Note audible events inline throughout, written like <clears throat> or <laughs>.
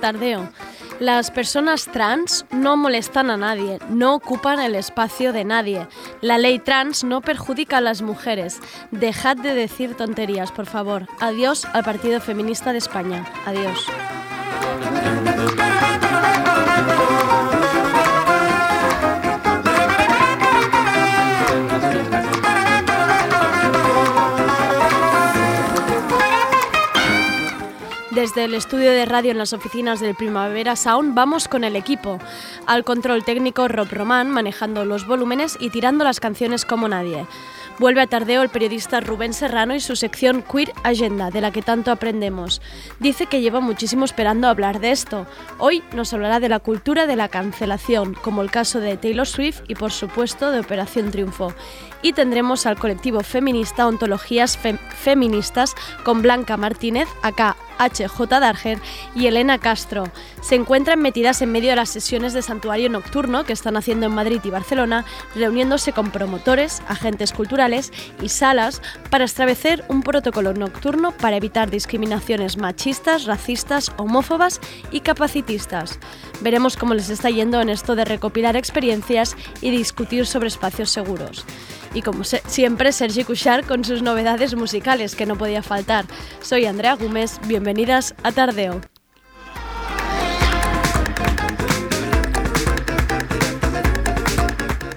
Tardeo. Las personas trans no molestan a nadie, no ocupan el espacio de nadie. La ley trans no perjudica a las mujeres. Dejad de decir tonterías, por favor. Adiós al Partido Feminista de España. Adiós. Desde el estudio de radio en las oficinas del Primavera Sound vamos con el equipo. Al control técnico Rob Román manejando los volúmenes y tirando las canciones como nadie. Vuelve a tardeo el periodista Rubén Serrano y su sección Queer Agenda, de la que tanto aprendemos. Dice que lleva muchísimo esperando hablar de esto. Hoy nos hablará de la cultura de la cancelación, como el caso de Taylor Swift y por supuesto de Operación Triunfo. Y tendremos al colectivo feminista Ontologías Feministas con Blanca Martínez, acá HJ Darger y Elena Castro. Se encuentran metidas en medio de las sesiones de santuario nocturno que están haciendo en Madrid y Barcelona, reuniéndose con promotores, agentes culturales y salas para establecer un protocolo nocturno para evitar discriminaciones machistas, racistas, homófobas y capacitistas. Veremos cómo les está yendo en esto de recopilar experiencias y discutir sobre espacios seguros y como siempre Sergi Cuchar con sus novedades musicales que no podía faltar. Soy Andrea Gómez, bienvenidas a Tardeo.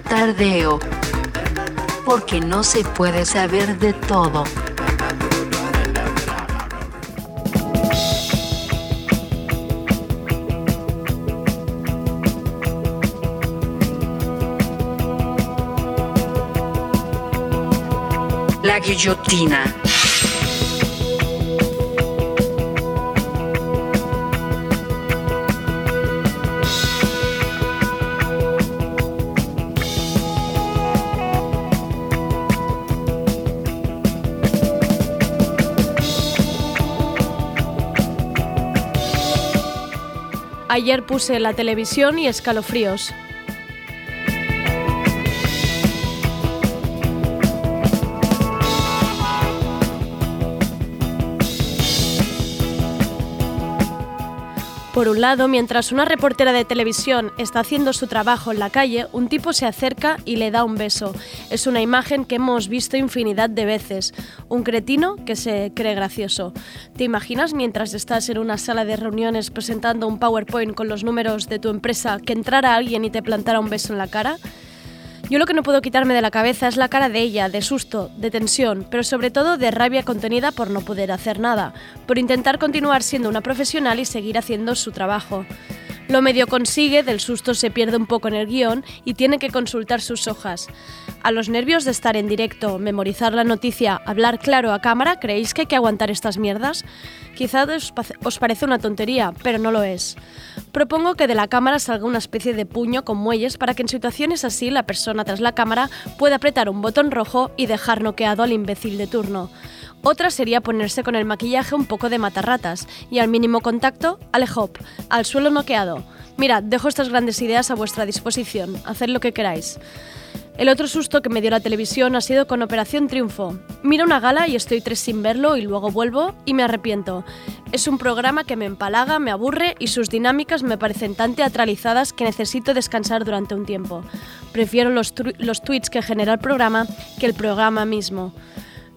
Tardeo. Porque no se puede saber de todo. La guillotina. Ayer puse la televisión y escalofríos. Por un lado, mientras una reportera de televisión está haciendo su trabajo en la calle, un tipo se acerca y le da un beso. Es una imagen que hemos visto infinidad de veces. Un cretino que se cree gracioso. ¿Te imaginas mientras estás en una sala de reuniones presentando un PowerPoint con los números de tu empresa que entrara alguien y te plantara un beso en la cara? Yo lo que no puedo quitarme de la cabeza es la cara de ella, de susto, de tensión, pero sobre todo de rabia contenida por no poder hacer nada, por intentar continuar siendo una profesional y seguir haciendo su trabajo. Lo medio consigue, del susto se pierde un poco en el guion y tiene que consultar sus hojas. A los nervios de estar en directo, memorizar la noticia, hablar claro a cámara, ¿creéis que hay que aguantar estas mierdas? Quizá os, parece una tontería, pero no lo es. Propongo que de la cámara salga una especie de puño con muelles para que en situaciones así la persona tras la cámara pueda apretar un botón rojo y dejar noqueado al imbécil de turno. Otra sería ponerse con el maquillaje un poco de matarratas y al mínimo contacto, alejop, al suelo noqueado. Mirad, dejo estas grandes ideas a vuestra disposición, haced lo que queráis. El otro susto que me dio la televisión ha sido con Operación Triunfo. Miro una gala y estoy tres sin verlo y luego vuelvo y me arrepiento. Es un programa que me empalaga, me aburre y sus dinámicas me parecen tan teatralizadas que necesito descansar durante un tiempo. Prefiero los, los tweets que genera el programa que el programa mismo.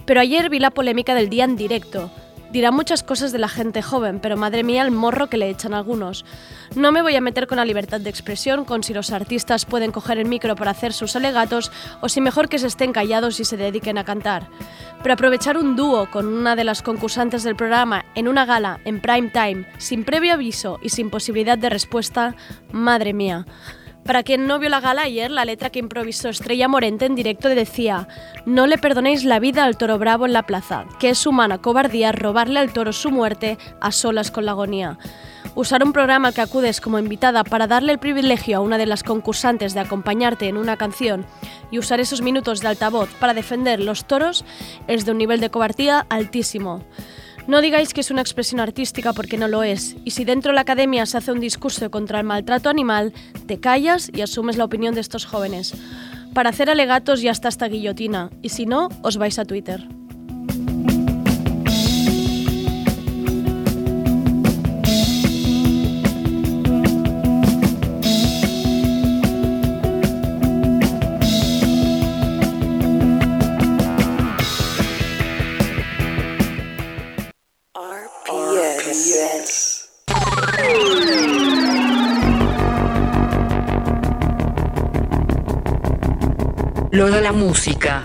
Pero ayer vi la polémica del día en directo. Dirá muchas cosas de la gente joven, pero madre mía el morro que le echan algunos. No me voy a meter con la libertad de expresión, con si los artistas pueden coger el micro para hacer sus alegatos o si mejor que se estén callados y se dediquen a cantar. Pero aprovechar un dúo con una de las concursantes del programa en una gala en prime time, sin previo aviso y sin posibilidad de respuesta, madre mía. Para quien no vio la gala ayer, la letra que improvisó Estrella Morente en directo decía: No le perdonéis la vida al toro bravo en la plaza, que es humana cobardía robarle al toro su muerte a solas con la agonía. Usar un programa que acudes como invitada para darle el privilegio a una de las concursantes de acompañarte en una canción y usar esos minutos de altavoz para defender los toros es de un nivel de cobardía altísimo. No digáis que es una expresión artística porque no lo es, y si dentro de la academia se hace un discurso contra el maltrato animal, te callas y asumes la opinión de estos jóvenes. Para hacer alegatos ya está esta guillotina, y si no, os vais a Twitter. Música.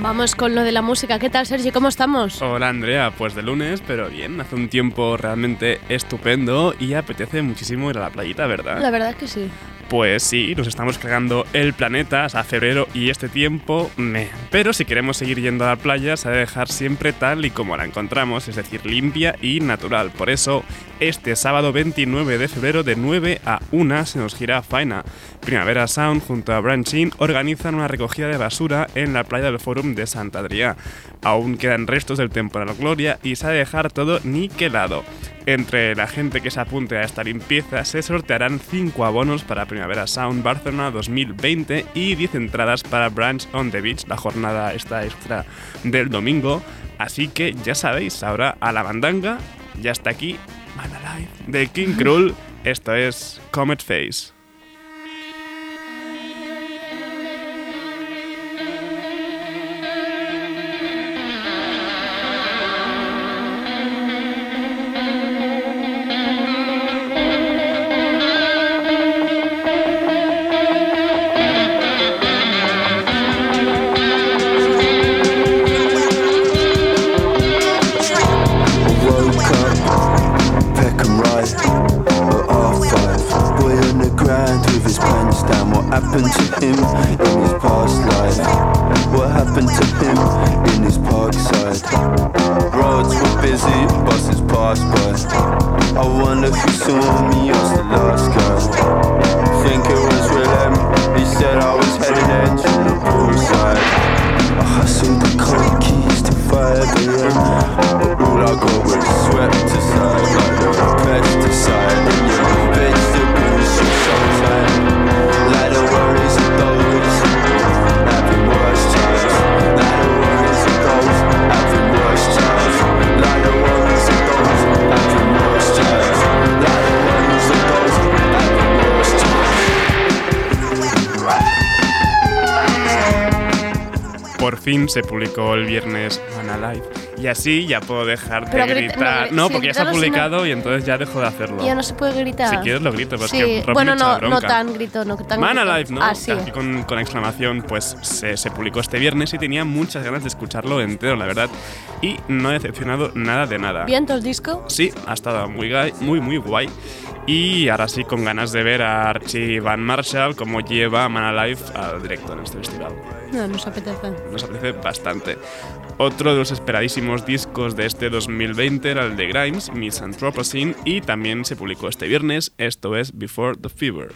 Vamos con lo de la música. ¿Qué tal, Sergio? ¿Cómo estamos? Hola, Andrea. Pues de lunes, pero bien. Hace un tiempo realmente estupendo y apetece muchísimo ir a la playita, ¿verdad? La verdad que sí. Pues sí, nos estamos cargando el planeta a febrero y este tiempo me. Pero si queremos seguir yendo a la playa, se ha de dejar siempre tal y como la encontramos, es decir, limpia y natural. Por eso, este sábado 29 de febrero de 9 a 1 se nos gira Faina. Primavera Sound junto a Branching organizan una recogida de basura en la playa del Fórum de Santa Adrià. Aún quedan restos del temporal Gloria y se ha de dejar todo niquelado. Entre la gente que se apunte a esta limpieza se sortearán 5 abonos para Primavera Sound Barcelona 2020 y 10 entradas para Branch on the Beach, la jornada esta extra del domingo. Así que ya sabéis, ahora a la bandanga, ya está aquí Man Alive de King Krull. Esto es Comet Face. Se publicó el viernes Man Alive. Y así ya puedo dejar de gritar. no, porque ya no. publicado y entonces ya dejo de hacerlo. Ya no se puede gritar. Si quieres lo grito, pero es que Bueno, no, no tan grito, no tan Man grito. Alive, ¿no? Ah, sí. Con, con exclamación, pues se, se publicó este viernes y tenía muchas ganas de escucharlo entero, la verdad. Y no he decepcionado nada de nada. ¿Vientos disco? Sí, ha estado muy, guay, muy, muy guay. Y ahora sí, con ganas de ver a Archie Van Marshall como lleva Man Alive al directo en este festival. No, nos apetece. Nos apetece bastante. Otro de los esperadísimos discos de este 2020 era el de Grimes, Miss Anthropocene, y también se publicó este viernes, esto es Before the Fever.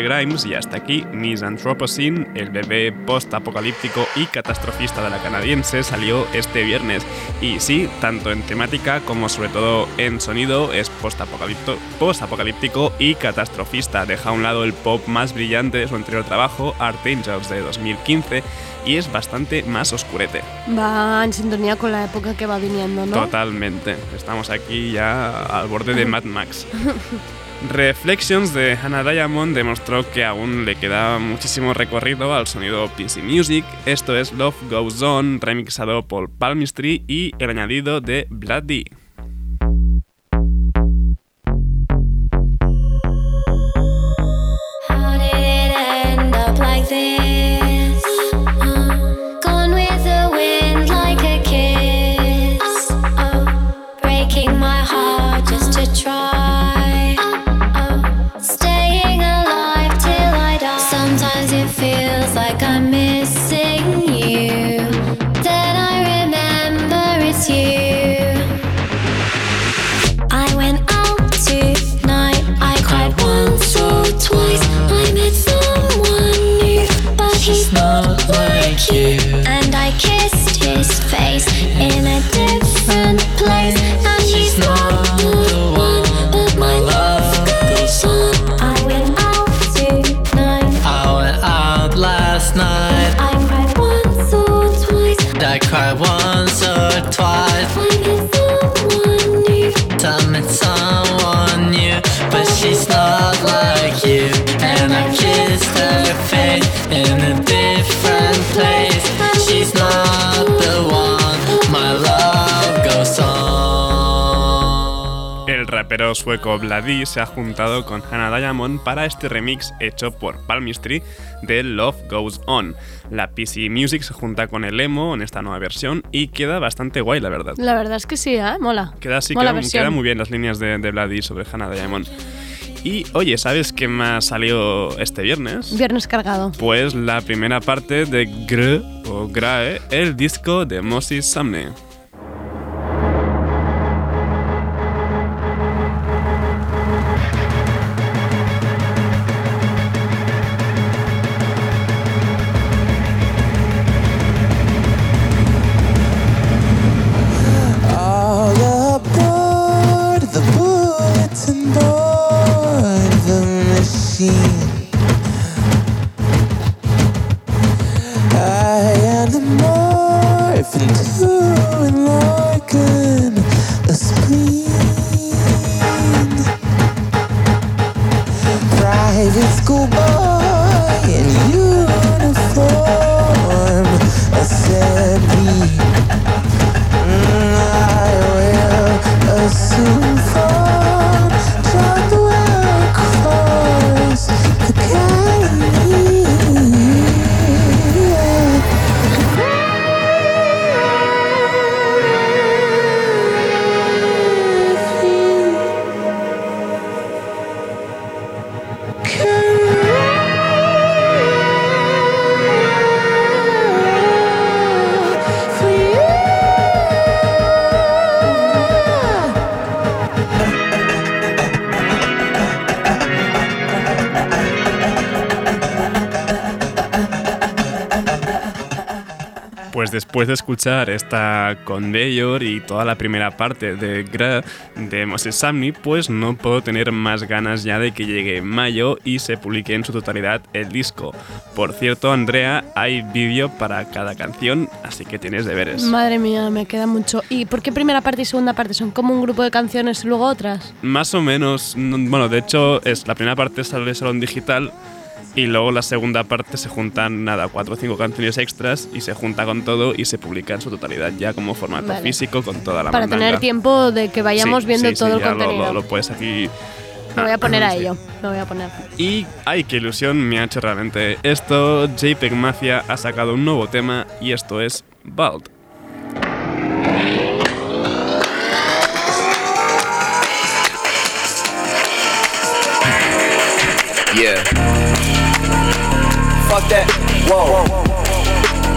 De Grimes y hasta aquí Misanthropocene, el bebé post-apocalíptico y catastrofista de la canadiense, salió este viernes. Y sí, tanto en temática como sobre todo en sonido, es post-apocalíptico y catastrofista. Deja a un lado el pop más brillante de su anterior trabajo, Art Angels de 2015, y es bastante más oscurete. Va en sintonía con la época que va viniendo, ¿no? Totalmente. Estamos aquí ya al borde de Mad Max. <laughs> Reflections de Hannah Diamond demostró que aún le queda muchísimo recorrido al sonido PC Music. Esto es Love Goes On, remixado por Palmistry y el añadido de Bloody. Vladi se ha juntado con Hannah Diamond para este remix hecho por Palmistry de Love Goes On. La PC Music se junta con el emo en esta nueva versión y queda bastante guay, la verdad. La verdad es que sí, ¿eh? Mola. Queda así, Mola queda, muy bien las líneas de, de sobre Hannah Diamond. Y oye, ¿sabes qué más salió este viernes? Viernes cargado. Pues la primera parte de Gr o Grae, el disco de Moses Sumney. Después de escuchar esta Conveyor y toda la primera parte de Gra de Moses Samni, pues no puedo tener más ganas ya de que llegue mayo y se publique en su totalidad el disco. Por cierto, Andrea, hay vídeo para cada canción, así que tienes deberes. Madre mía, me queda mucho. ¿Y por qué primera parte y segunda parte? ¿Son como un grupo de canciones y luego otras? Más o menos, no- bueno, de hecho, es la primera parte sale solo en digital y luego la segunda parte se juntan, nada, cuatro o cinco canciones extras y se junta con todo y se publica en su totalidad ya como formato Vale. físico con toda la Para mandanga. tener tiempo de que vayamos Sí, viendo sí, sí, todo el ya lo- contenido. Lo, lo puedes aquí. Me voy a Ah, poner a sí. ello. Me voy a poner. Y ay, qué ilusión me ha hecho realmente esto. JPEG Mafia ha sacado un nuevo tema y esto es Bald. Yeah. Fuck that. Whoa.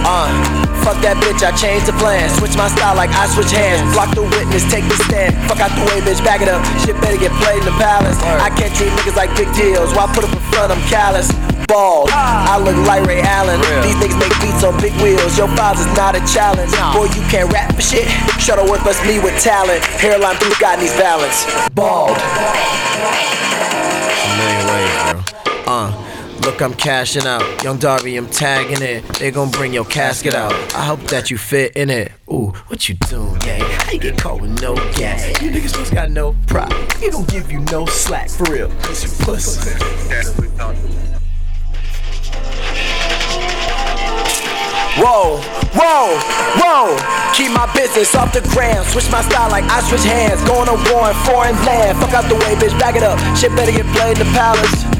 Uh. fuck that bitch, I changed the plan. Switch my style like I switch hands. Block the witness, take the stand. Fuck out the way, bitch, back it up. Shit better get played in the palace. I can't treat niggas like big deals. Why put up in front, I'm callous. Bald, I look like Ray Allen. These niggas make beats on big wheels. Your files is not a challenge. Boy, you can't rap for shit. Shuttleworth must me with talent. Hairline blue got these balance. Bald. I'm cashing out. Young Darby, I'm tagging it. They gon' bring your casket out. I hope that you fit in it. Ooh, what you doing, gang? How you get caught with no gas? You niggas just got no pride. He don't give you no slack, for real. Cause you pussy. Whoa, whoa, whoa. Keep my business off the ground. Switch my style like I switch hands. Going to war in foreign land. Fuck out the way, bitch. Back it up. Shit better get played in the palace.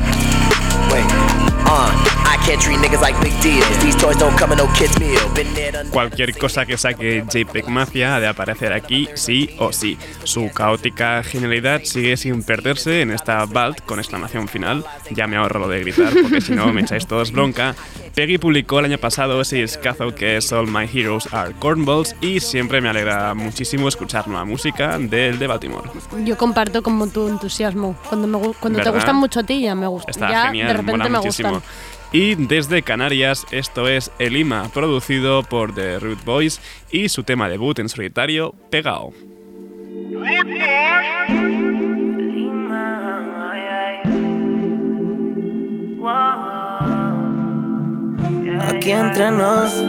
Cualquier cosa que saque JPEG Mafia ha de aparecer aquí sí o sí. Su caótica genialidad sigue sin perderse en esta Vault con exclamación final. Ya me ahorro lo de gritar porque si no me echáis todos bronca. Peggy publicó el año pasado ese discazo que es All My Heroes Are Cornballs y siempre me alegra muchísimo escuchar nueva música del de Baltimore. Yo comparto como tu entusiasmo. Cuando, me cuando te gustan mucho a ti, ya me gusta. Está ya genial, de repente mola me muchísimo. gustan. Y desde Canarias, esto es Elima, producido por The Root Boys y su tema debut en solitario, Pegao. Aquí entre nos,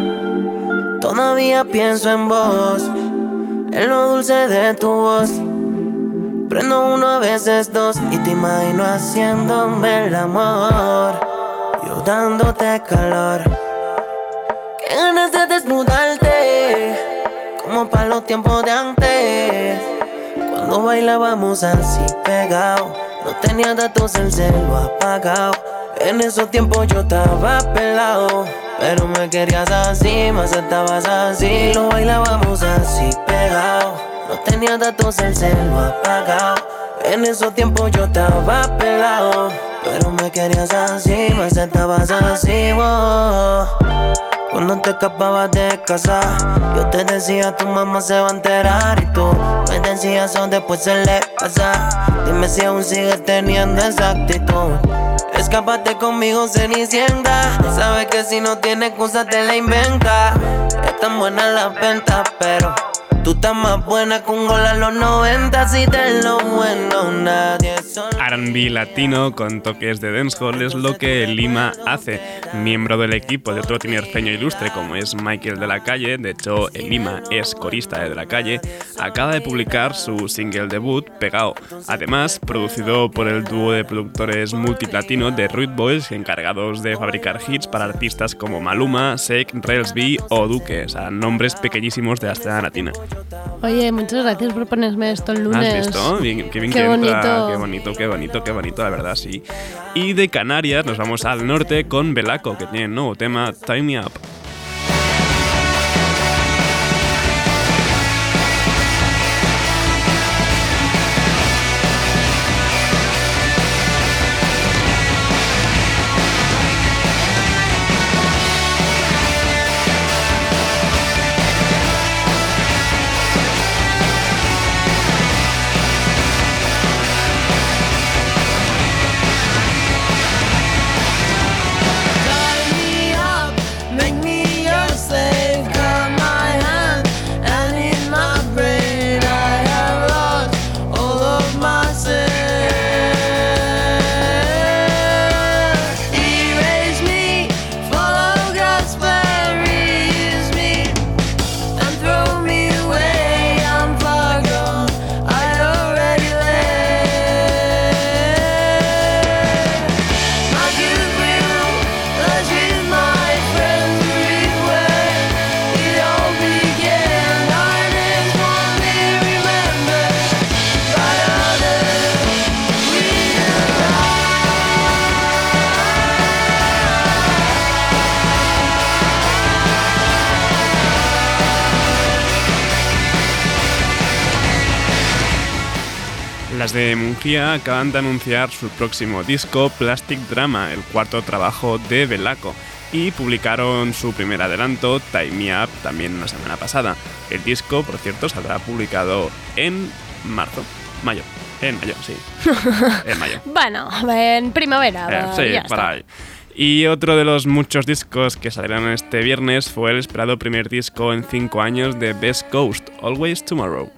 todavía pienso en vos, en lo dulce de tu voz. Prendo uno a veces dos y te imagino haciéndome el amor, dándote calor. Qué ganas de desnudarte, como para los tiempos de antes. Cuando bailábamos así pegado, no tenía datos el celo apagado. En esos tiempos yo estaba pelado, pero me querías así, me aceptabas así. Lo bailábamos así pegado, no tenía datos el celo apagado. En esos tiempos yo estaba pelado, pero me querías así, me aceptabas así. wow. Cuando te escapabas de casa, yo te decía tu mamá se va a enterar y tú me decías eso después se le pasa. Dime si aún sigues teniendo esa actitud. Escápate conmigo, Cenicienta. Sabes que si no tienes excusa te la inventa. Es tan buena la venta, pero tú estás más buena con gol a los 90. Si de lo bueno nadie. R&B latino con toques de dancehall es lo que Lima hace. Miembro del equipo de otro tinerfeño ilustre como es Michael de la Calle, de hecho Lima es corista de, de la Calle, acaba de publicar su single debut, Pegao. Además, producido por el dúo de productores multiplatino de Rude Boys, encargados de fabricar hits para artistas como Maluma, Sek, Rails B o Duque, o sea, nombres pequeñísimos de la escena latina. Oye, muchas gracias por ponerme esto el lunes. ¿Has visto? Bien- qué bien Qué que entra, bonito. Qué bonito, qué bonito, qué bonito, la verdad, sí. Y de Canarias nos vamos al norte con Belaco, que tiene un nuevo tema, Time Me Up. Acaban de anunciar su próximo disco, Plastic Drama, el cuarto trabajo de Belaco. y publicaron su primer adelanto, Time Me Up, también la semana pasada. El disco, por cierto, saldrá publicado en marzo, mayo. En mayo, sí. <laughs> en mayo. Bueno, en primavera. Eh, sí, ya para está. ahí. Y otro de los muchos discos que salieron este viernes fue el esperado primer disco en cinco años de Best Coast, Always Tomorrow.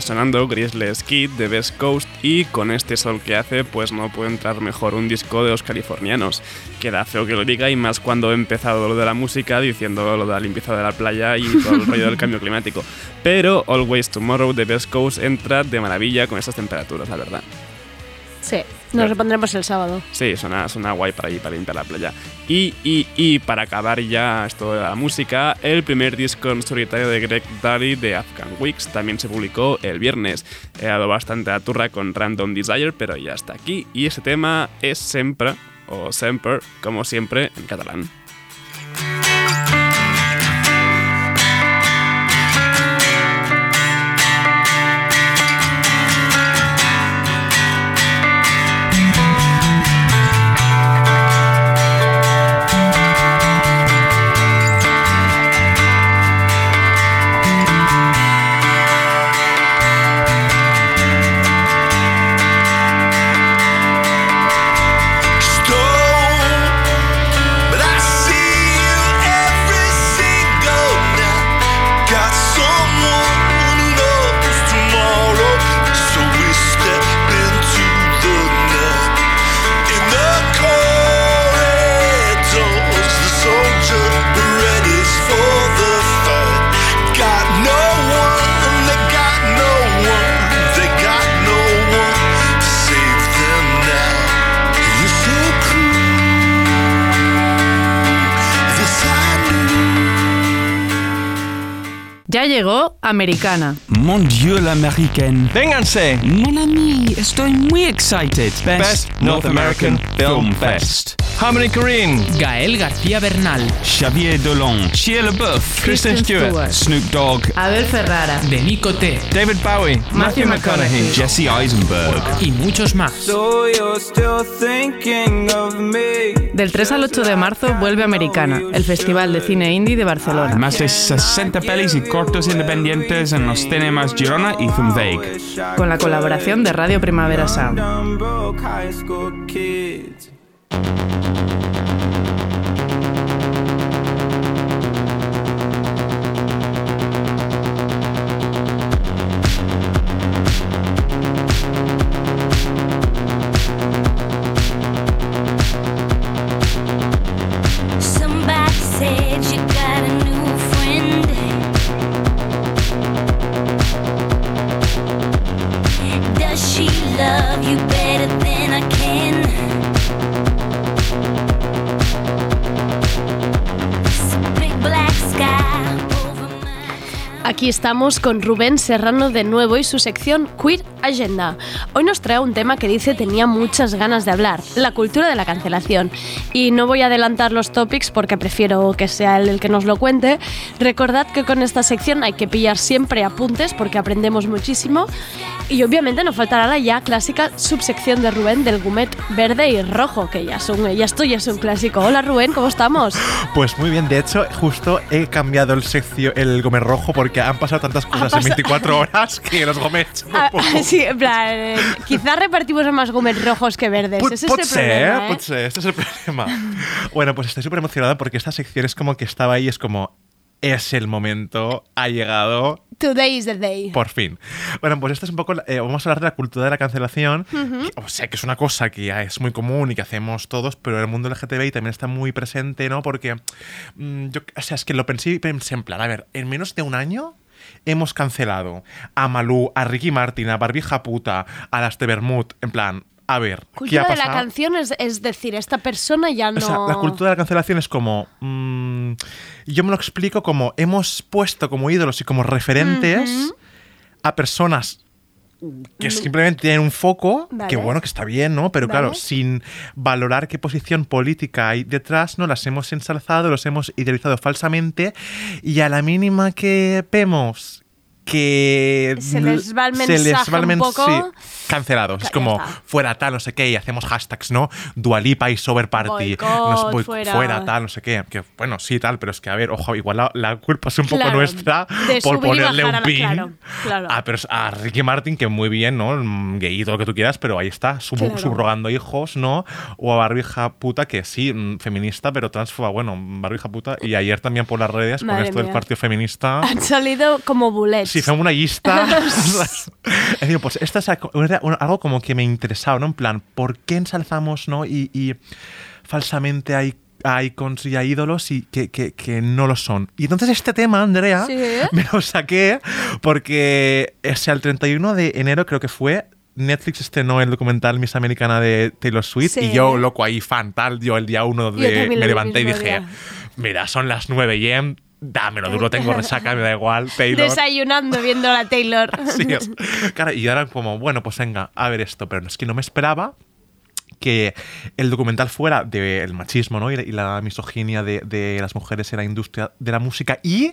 Sigue sonando Grizzly's Kid de Best Coast y con este sol que hace pues no puede entrar mejor un disco de los californianos. Queda feo que lo diga y más cuando he empezado lo de la música diciendo lo de la limpieza de la playa y <laughs> todo el rollo del cambio climático. Pero Always Tomorrow de Best Coast entra de maravilla con estas temperaturas, la verdad. Sí, nos lo pondremos el sábado. Sí, suena, suena guay para ir para limpiar la playa. Y, y, y para acabar ya esto de la música, el primer disco en solitario de Greg Daddy de Afghan Weeks también se publicó el viernes. He dado bastante a turra con Random Desire, pero ya está aquí. Y ese tema es Sempre, o Semper, como siempre, en catalán. Americana. Mon Dieu, l'américaine. Vénganse. Mon ami, estoy muy excited. Best North American Film Fest. Harmony Korine. Gael García Bernal. Xavier Dolan. Shia LaBeouf. Kristen Stewart. Snoop Dogg. Abel Ferrara. Denico T. David Bowie. Matthew McConaughey. Jesse Eisenberg. Y muchos más. So you're still thinking of me. Del 3 al 8 de marzo vuelve Americana, el Festival de Cine Indie de Barcelona. Más de 60 pelis y cortos independientes en los cinemas Girona y Zumweg. Con la colaboración de Radio Primavera Sound. Aquí estamos con Rubén Serrano de nuevo y su sección Queer Agenda. Hoy nos trae un tema que dice tenía muchas ganas de hablar, la cultura de la cancelación. Y no voy a adelantar los topics porque prefiero que sea él el que nos lo cuente. Recordad que con esta sección hay que pillar siempre apuntes porque aprendemos muchísimo. Y obviamente nos faltará la ya clásica subsección de Rubén del gumet verde y rojo, que ya, son, ya esto ya es un clásico. Hola Rubén, ¿cómo estamos? Pues muy bien, de hecho, justo he cambiado el seccio, el gomet rojo porque han pasado tantas cosas en pasa- 24 <laughs> horas que los gomets. <laughs> Ah, sí, en plan, eh, quizás repartimos más gomets rojos que verdes. Pot, Ese pot es el ser, problema, ¿eh? pot ser, este es el <laughs> problema. bueno, pues estoy súper emocionada porque esta sección es como que estaba ahí, es como, es el momento, ha llegado, Today is the day. por fin. Bueno, pues esto es un poco, eh, vamos a hablar de la cultura de la cancelación, Ujú. que, o sea, que es una cosa que ya es muy común y que hacemos todos, pero en el mundo LGTBI también está muy presente, ¿no? Porque, mm, yo, o sea, es que lo pensé y pensé en plan, a ver, en menos de un año hemos cancelado a Malú, a Ricky Martin, a Barbija Puta, a las de Bermud, en plan, a ver, ¿qué Cultura ha de la canción es, es decir, esta persona ya no. O sea, la cultura de la cancelación es como. mm, yo me lo explico como hemos puesto como ídolos y como referentes a personas que simplemente tienen un foco, Vale. que bueno, que está bien, ¿no? Pero claro, sin valorar qué posición política hay detrás, ¿no? Las hemos ensalzado, los hemos idealizado falsamente y a la mínima que vemos que Se les va el se les mensaje va el poco. sí, cancelados. Es como fuera tal, no sé qué, y hacemos hashtags, ¿no? Dualipa y Sober Party. No fuera. fuera. tal, no sé qué. Que bueno, sí, tal, pero es que a ver, ojo, igual la, la culpa es un poco nuestra por ponerle un la- pin claro, claro. A, pers- a Ricky Martin, que muy bien, ¿no? Mm, Gay y todo lo que tú quieras, pero ahí está, sub- subrogando hijos, ¿no? O a Barbija Puta, que sí, mm, feminista, pero transfoba, bueno, Barbija Puta. Y ayer también por las redes, con Madre esto del mía. partido feminista. Han salido como bullets. Sí, fue una lista. <laughs> <laughs> es decir, pues esto es algo- como que me interesaba, ¿no? En plan, ¿por qué ensalzamos, ¿no? Y, y falsamente hay a icons y a ídolos y que, que- que no lo son. Y entonces este tema, Andrea, Sí. <laughs> me lo saqué porque ese el 31 de enero creo que fue. Netflix estrenó el documental Miss Americana de Taylor Swift Sí. y yo, loco, ahí fan, tal, yo el día uno Yo de, me levanté y dije, día. mira, son las 9 y em, dámelo duro, tengo resaca, me da igual, Taylor. Desayunando viendo a la Taylor. <laughs> Sí, es- claro, y ahora como, bueno, pues venga, a ver esto, pero es que no me esperaba que el documental fuera del machismo ¿no? y, y la misoginia de, de las mujeres en la industria de la música y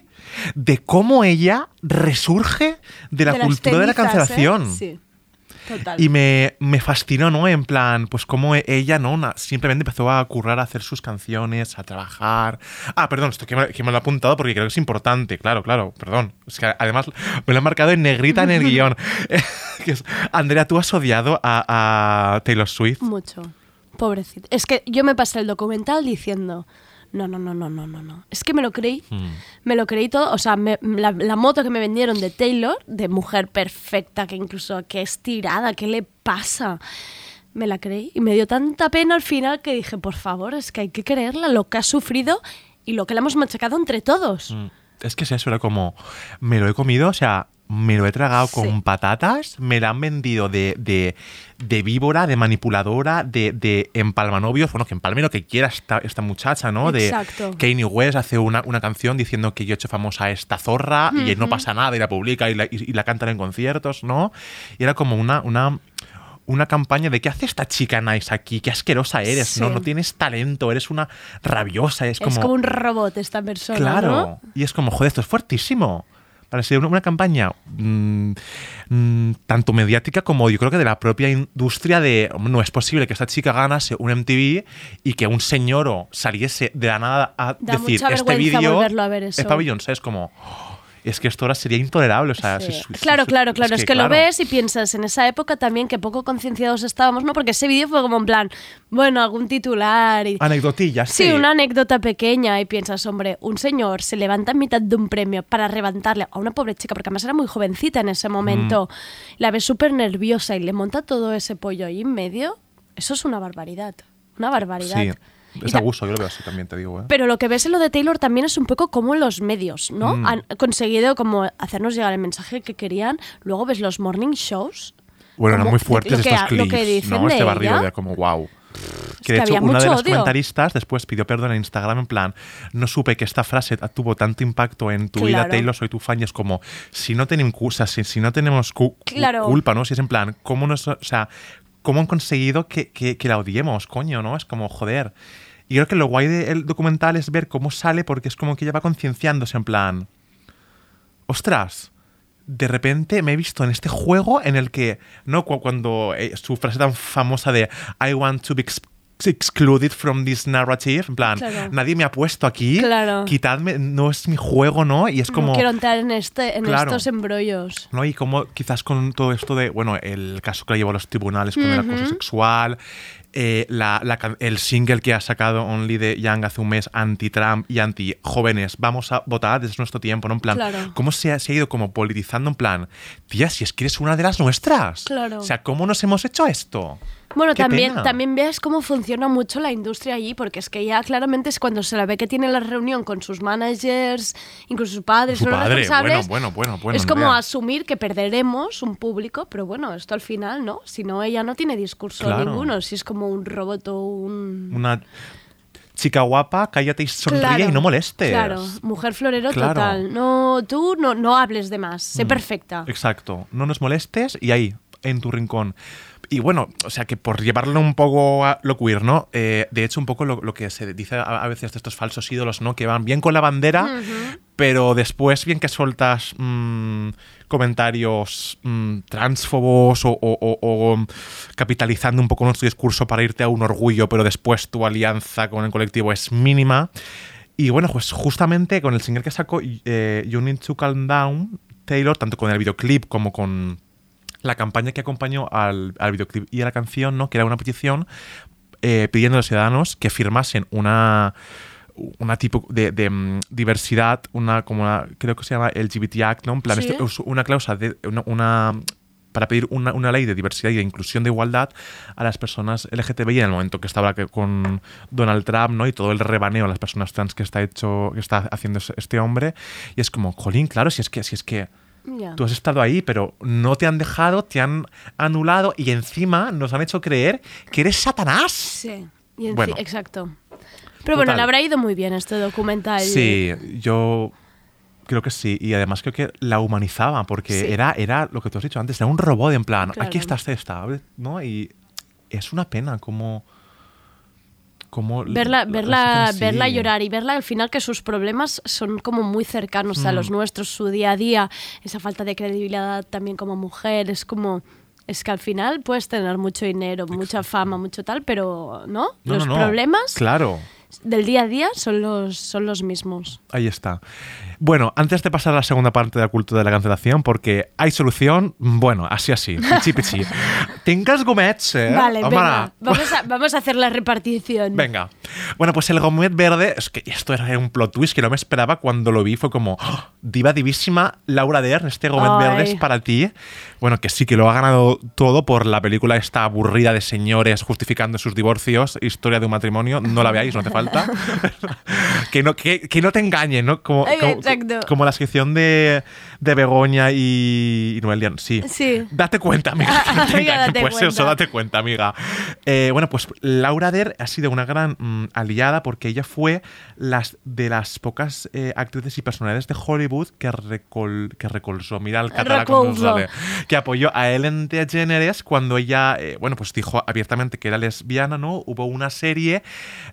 de cómo ella resurge de la De cultura de la ¿eh? cancelación. Sí. Total. Y me, me fascinó, ¿no? En plan, pues cómo ella, ¿no? Na- simplemente empezó a currar, a hacer sus canciones, a trabajar. Ah, perdón, esto que me, que me lo he apuntado porque creo que es importante, claro, claro, perdón. Es que además me lo he marcado en negrita en el <laughs> guion. <laughs> Que es, Andrea, ¿tú has odiado a, a Taylor Swift? Mucho. Pobrecito. Es que yo me pasé el documental diciendo, no, no, no, no, no, no, no. Es que me lo creí. Hmm. Me lo creí todo. O sea, me- la, la moto que me vendieron de Taylor, de mujer perfecta, que incluso que es tirada, ¿qué le pasa? Me la creí y me dio tanta pena al final que dije, por favor, es que hay que creerla, lo que ha sufrido y lo que le hemos machacado entre todos. Mm. Es que es eso, era como, me lo he comido, o sea, me lo he tragado con patatas, me la han vendido de, de, de víbora, de manipuladora, de, de empalmanovios, bueno, que empalme lo que quiera esta, esta muchacha, ¿no? De Exacto. Kanye West hace una, una canción diciendo que yo he hecho famosa a esta zorra y no pasa nada y la publica y la, y, y la cantan en conciertos, ¿no? Y era como una... una una campaña de qué hace esta chica nice aquí, qué asquerosa eres, Sí. ¿no? No tienes talento, eres una rabiosa, es como... es como un robot esta persona. Claro. ¿no? Y es como, joder, esto es fuertísimo. Para ser una, una campaña mm, mm, tanto mediática como yo creo que de la propia industria de no es posible que esta chica ganase un MTV y que un señor saliese de la nada a Da decir este vídeo es para Beyoncé, es como "Oh, es que esto ahora sería intolerable, o sea, Sí. Claro, claro, claro. Es que, lo ves y piensas en esa época también que poco concienciados estábamos, ¿no? Porque ese vídeo fue como en plan, bueno, algún titular y... Anecdotillas, Sí, una anécdota pequeña y piensas, hombre, un señor se levanta en mitad de un premio para levantarle a una pobre chica, porque además era muy jovencita en ese momento, la ves súper nerviosa y le monta todo ese pollo ahí en medio, eso es una barbaridad, una barbaridad. Sí, es abuso, yo lo veo así también, te digo. ¿eh? Pero lo que ves en lo de Taylor también es un poco como los medios, ¿no? Mm. Han conseguido como hacernos llegar el mensaje que querían. Luego ves los morning shows. Bueno, eran muy fuertes que estos lo clips, que ¿no? de Este barrio ella. de como, wow. que de que hecho una de las odio. comentaristas después pidió perdón en Instagram en plan, no supe que esta frase tuvo tanto impacto en tu vida. Taylor, soy tu fan, y es como, si no tenemos, o sea, si, si no tenemos cu- cu- Claro. culpa, ¿no? Si es en plan, ¿cómo nos, o sea, cómo han conseguido que, que- que la odiemos, coño, ¿no? Es como, joder. Y creo que lo guay del documental es ver cómo sale porque es como que ella va concienciándose en plan, ostras, de repente me he visto en este juego en el que, ¿no? Cu- Cuando eh, su frase tan famosa de I want to be ex- excluded from this narrative, en plan, Claro. nadie me ha puesto aquí, Claro. quitadme, no es mi juego, ¿no? Y es como... No quiero entrar en, este, en Claro. estos embrollos. ¿no? Y como quizás con todo esto de, bueno, el caso que la llevó a los tribunales con el acoso sexual, eh, la- la can- el single que ha sacado Only de Young hace un mes anti-Trump y anti-jóvenes, vamos a votar desde nuestro tiempo, ¿no? En plan, Claro. ¿cómo se ha, se ha ido como politizando en plan, tía, si es que eres una de las nuestras? Claro. O sea, ¿cómo nos hemos hecho esto? Bueno, Qué también, pena. también ves cómo funciona mucho la industria allí, porque es que ya claramente es cuando se la ve que tiene la reunión con sus managers, incluso sus padres, Su los padre, responsables. bueno, bueno, bueno, bueno, es como asumir que perderemos un público, pero bueno, esto al final, ¿no? Si no, ella no tiene discurso Claro. ninguno, si es como un robot o un... Una chica guapa, cállate y sonríe Claro, y no molestes. Claro, mujer florero Claro. total. No, tú no, no hables de más, sé Mm. perfecta. Exacto. No nos molestes y ahí, en tu rincón. Y bueno, o sea que por llevarlo un poco a lo queer, ¿no? Eh, de hecho, un poco lo, lo que se dice a, a veces de estos falsos ídolos, ¿no? Que van bien con la bandera, pero después bien que sueltas mm, comentarios mm, transfobos o, o- o- o capitalizando un poco nuestro discurso para irte a un orgullo, pero después tu alianza con el colectivo es mínima. Y bueno, pues justamente con el single que sacó, eh, You Need to Calm Down, Taylor, tanto con el videoclip como con la campaña que acompañó al, al videoclip y a la canción, ¿no? que era una petición eh, pidiendo a los ciudadanos que firmasen una una tipo de, de, mm, diversidad, una como una, creo que se llama LGBT Act, ¿no? En plan, Sí. esto es una cláusula de una, una- para pedir una, una ley de diversidad y de inclusión de igualdad a las personas LGTBI en el momento que estaba con Donald Trump, ¿no? Y todo el rebaneo a las personas trans que está hecho, que está haciendo este hombre. Y es como, jolín, claro, si es que, si es que Tú has estado ahí, pero no te han dejado, te han anulado y encima nos han hecho creer que eres Satanás. Sí, y Bueno. exacto. Pero bueno, le habrá ido muy bien este documental. Sí, yo creo que sí. Y además creo que la humanizaba, porque Sí. era, era lo que tú has dicho antes, era un robot en plan, Claro. aquí está ¿no? Y es una pena como... como Verla, la- la verla, verla llorar y verla al final que sus problemas son como muy cercanos a Mm. los nuestros, su día a día, esa falta de credibilidad también como mujer, es como... Es que al final puedes tener mucho dinero, mucha fama, mucho tal, pero ¿no? No, los no, no. problemas Claro. Del día a día son los, son los mismos. Ahí está. Bueno, antes de pasar a la segunda parte de la cultura de la cancelación, porque hay solución, bueno, así así, pichi pichi. <laughs> Tingues gomets, eh? Vale, Home, venga, vamos a, vamos a hacer la repartición. Venga. Bueno, pues el gomet verde, es que esto era un plot twist que no me esperaba cuando lo vi. Fue como, "Oh, diva divísima, Laura Dern, este gomet Ay. verde es para ti. Bueno, que sí, que lo ha ganado todo por la película esta aburrida de señores justificando sus divorcios, historia de un matrimonio. No la veáis, no hace falta. <laughs> que, no, que, que no te engañen, ¿no? Como, como, como la sección de, de Begoña y, y. Sí. Sí. Date cuenta, amiga. que no te <laughs> Amiga, engañen, date pues eso, date cuenta, amiga. Eh, bueno, pues Laura Der ha sido una gran mm, aliada porque ella fue las de las pocas eh, actrices y personalidades de Hollywood que, recol, que recolsó, mira el catalán que apoyó a Ellen DeGeneres cuando ella, eh, bueno, pues dijo abiertamente que era lesbiana, ¿no? Hubo una serie,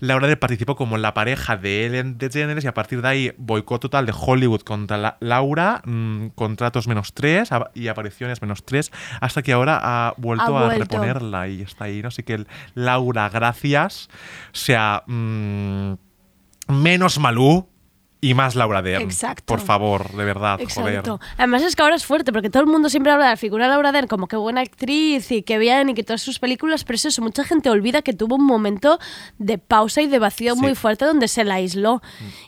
Laura participó como la pareja de Ellen DeGeneres y a partir de ahí boicot total de Hollywood contra la- Laura, mm, contratos menos tres y apariciones menos tres, hasta que ahora ha vuelto Ha a vuelto. reponerla y está ahí, ¿no? Así que Laura, gracias, sea mm, menos Malú y más Laura Dern. Exacto. Por favor, de verdad, Exacto. joder. Además es que ahora es fuerte, porque todo el mundo siempre habla de la figura de Laura Dern como que buena actriz y que bien y que todas sus películas, pero es eso, mucha gente olvida que tuvo un momento de pausa y de vacío Sí. muy fuerte donde se la aisló.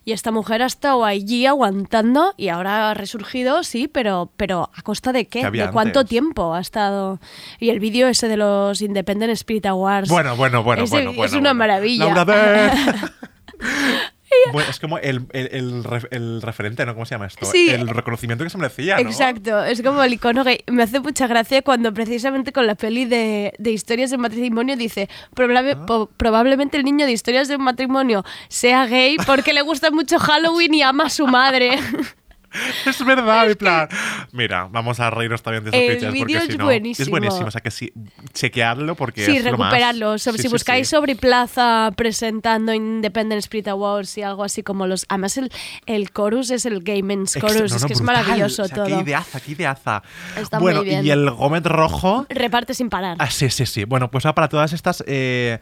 Y esta mujer ha estado allí aguantando y ahora ha resurgido, sí, pero, pero ¿a costa de qué? ¿Qué había ¿De cuánto antes? tiempo ha estado? Y el vídeo ese de los Independent Spirit Awards. Bueno, bueno, bueno, Ese bueno, es una bueno. maravilla. Laura Dern. <laughs> <laughs> Bueno, es como el, el, el ref- el referente, ¿no? ¿Cómo se llama esto? Sí. El reconocimiento que se merecía, ¿no? Exacto, es como el icono gay. Me hace mucha gracia cuando precisamente con la peli de, de historias de matrimonio dice "Probable- Ah. po- probablemente el niño de historias de matrimonio sea gay porque le gusta mucho Halloween y ama a su madre. <laughs> <laughs> Es verdad, en plan. Mira, vamos a reírnos también de clichés, vídeo porque es si no- buenísimo. Es buenísimo, o sea que sí, chequeadlo porque sí, es lo más. recuperarlo. Sobre, Sí, si sí, buscáis sobre Plaza presentando Independent Spirit Awards y algo así como los... Además el, el chorus es el Gay Men's Ex- Chorus, no, es que es maravilloso O sea, todo. Qué ideaza, qué ideaza. Está bueno, muy bien. y el Gómez Rojo. Reparte sin parar. Ah, sí, sí, sí. Bueno, pues va para todas estas eh,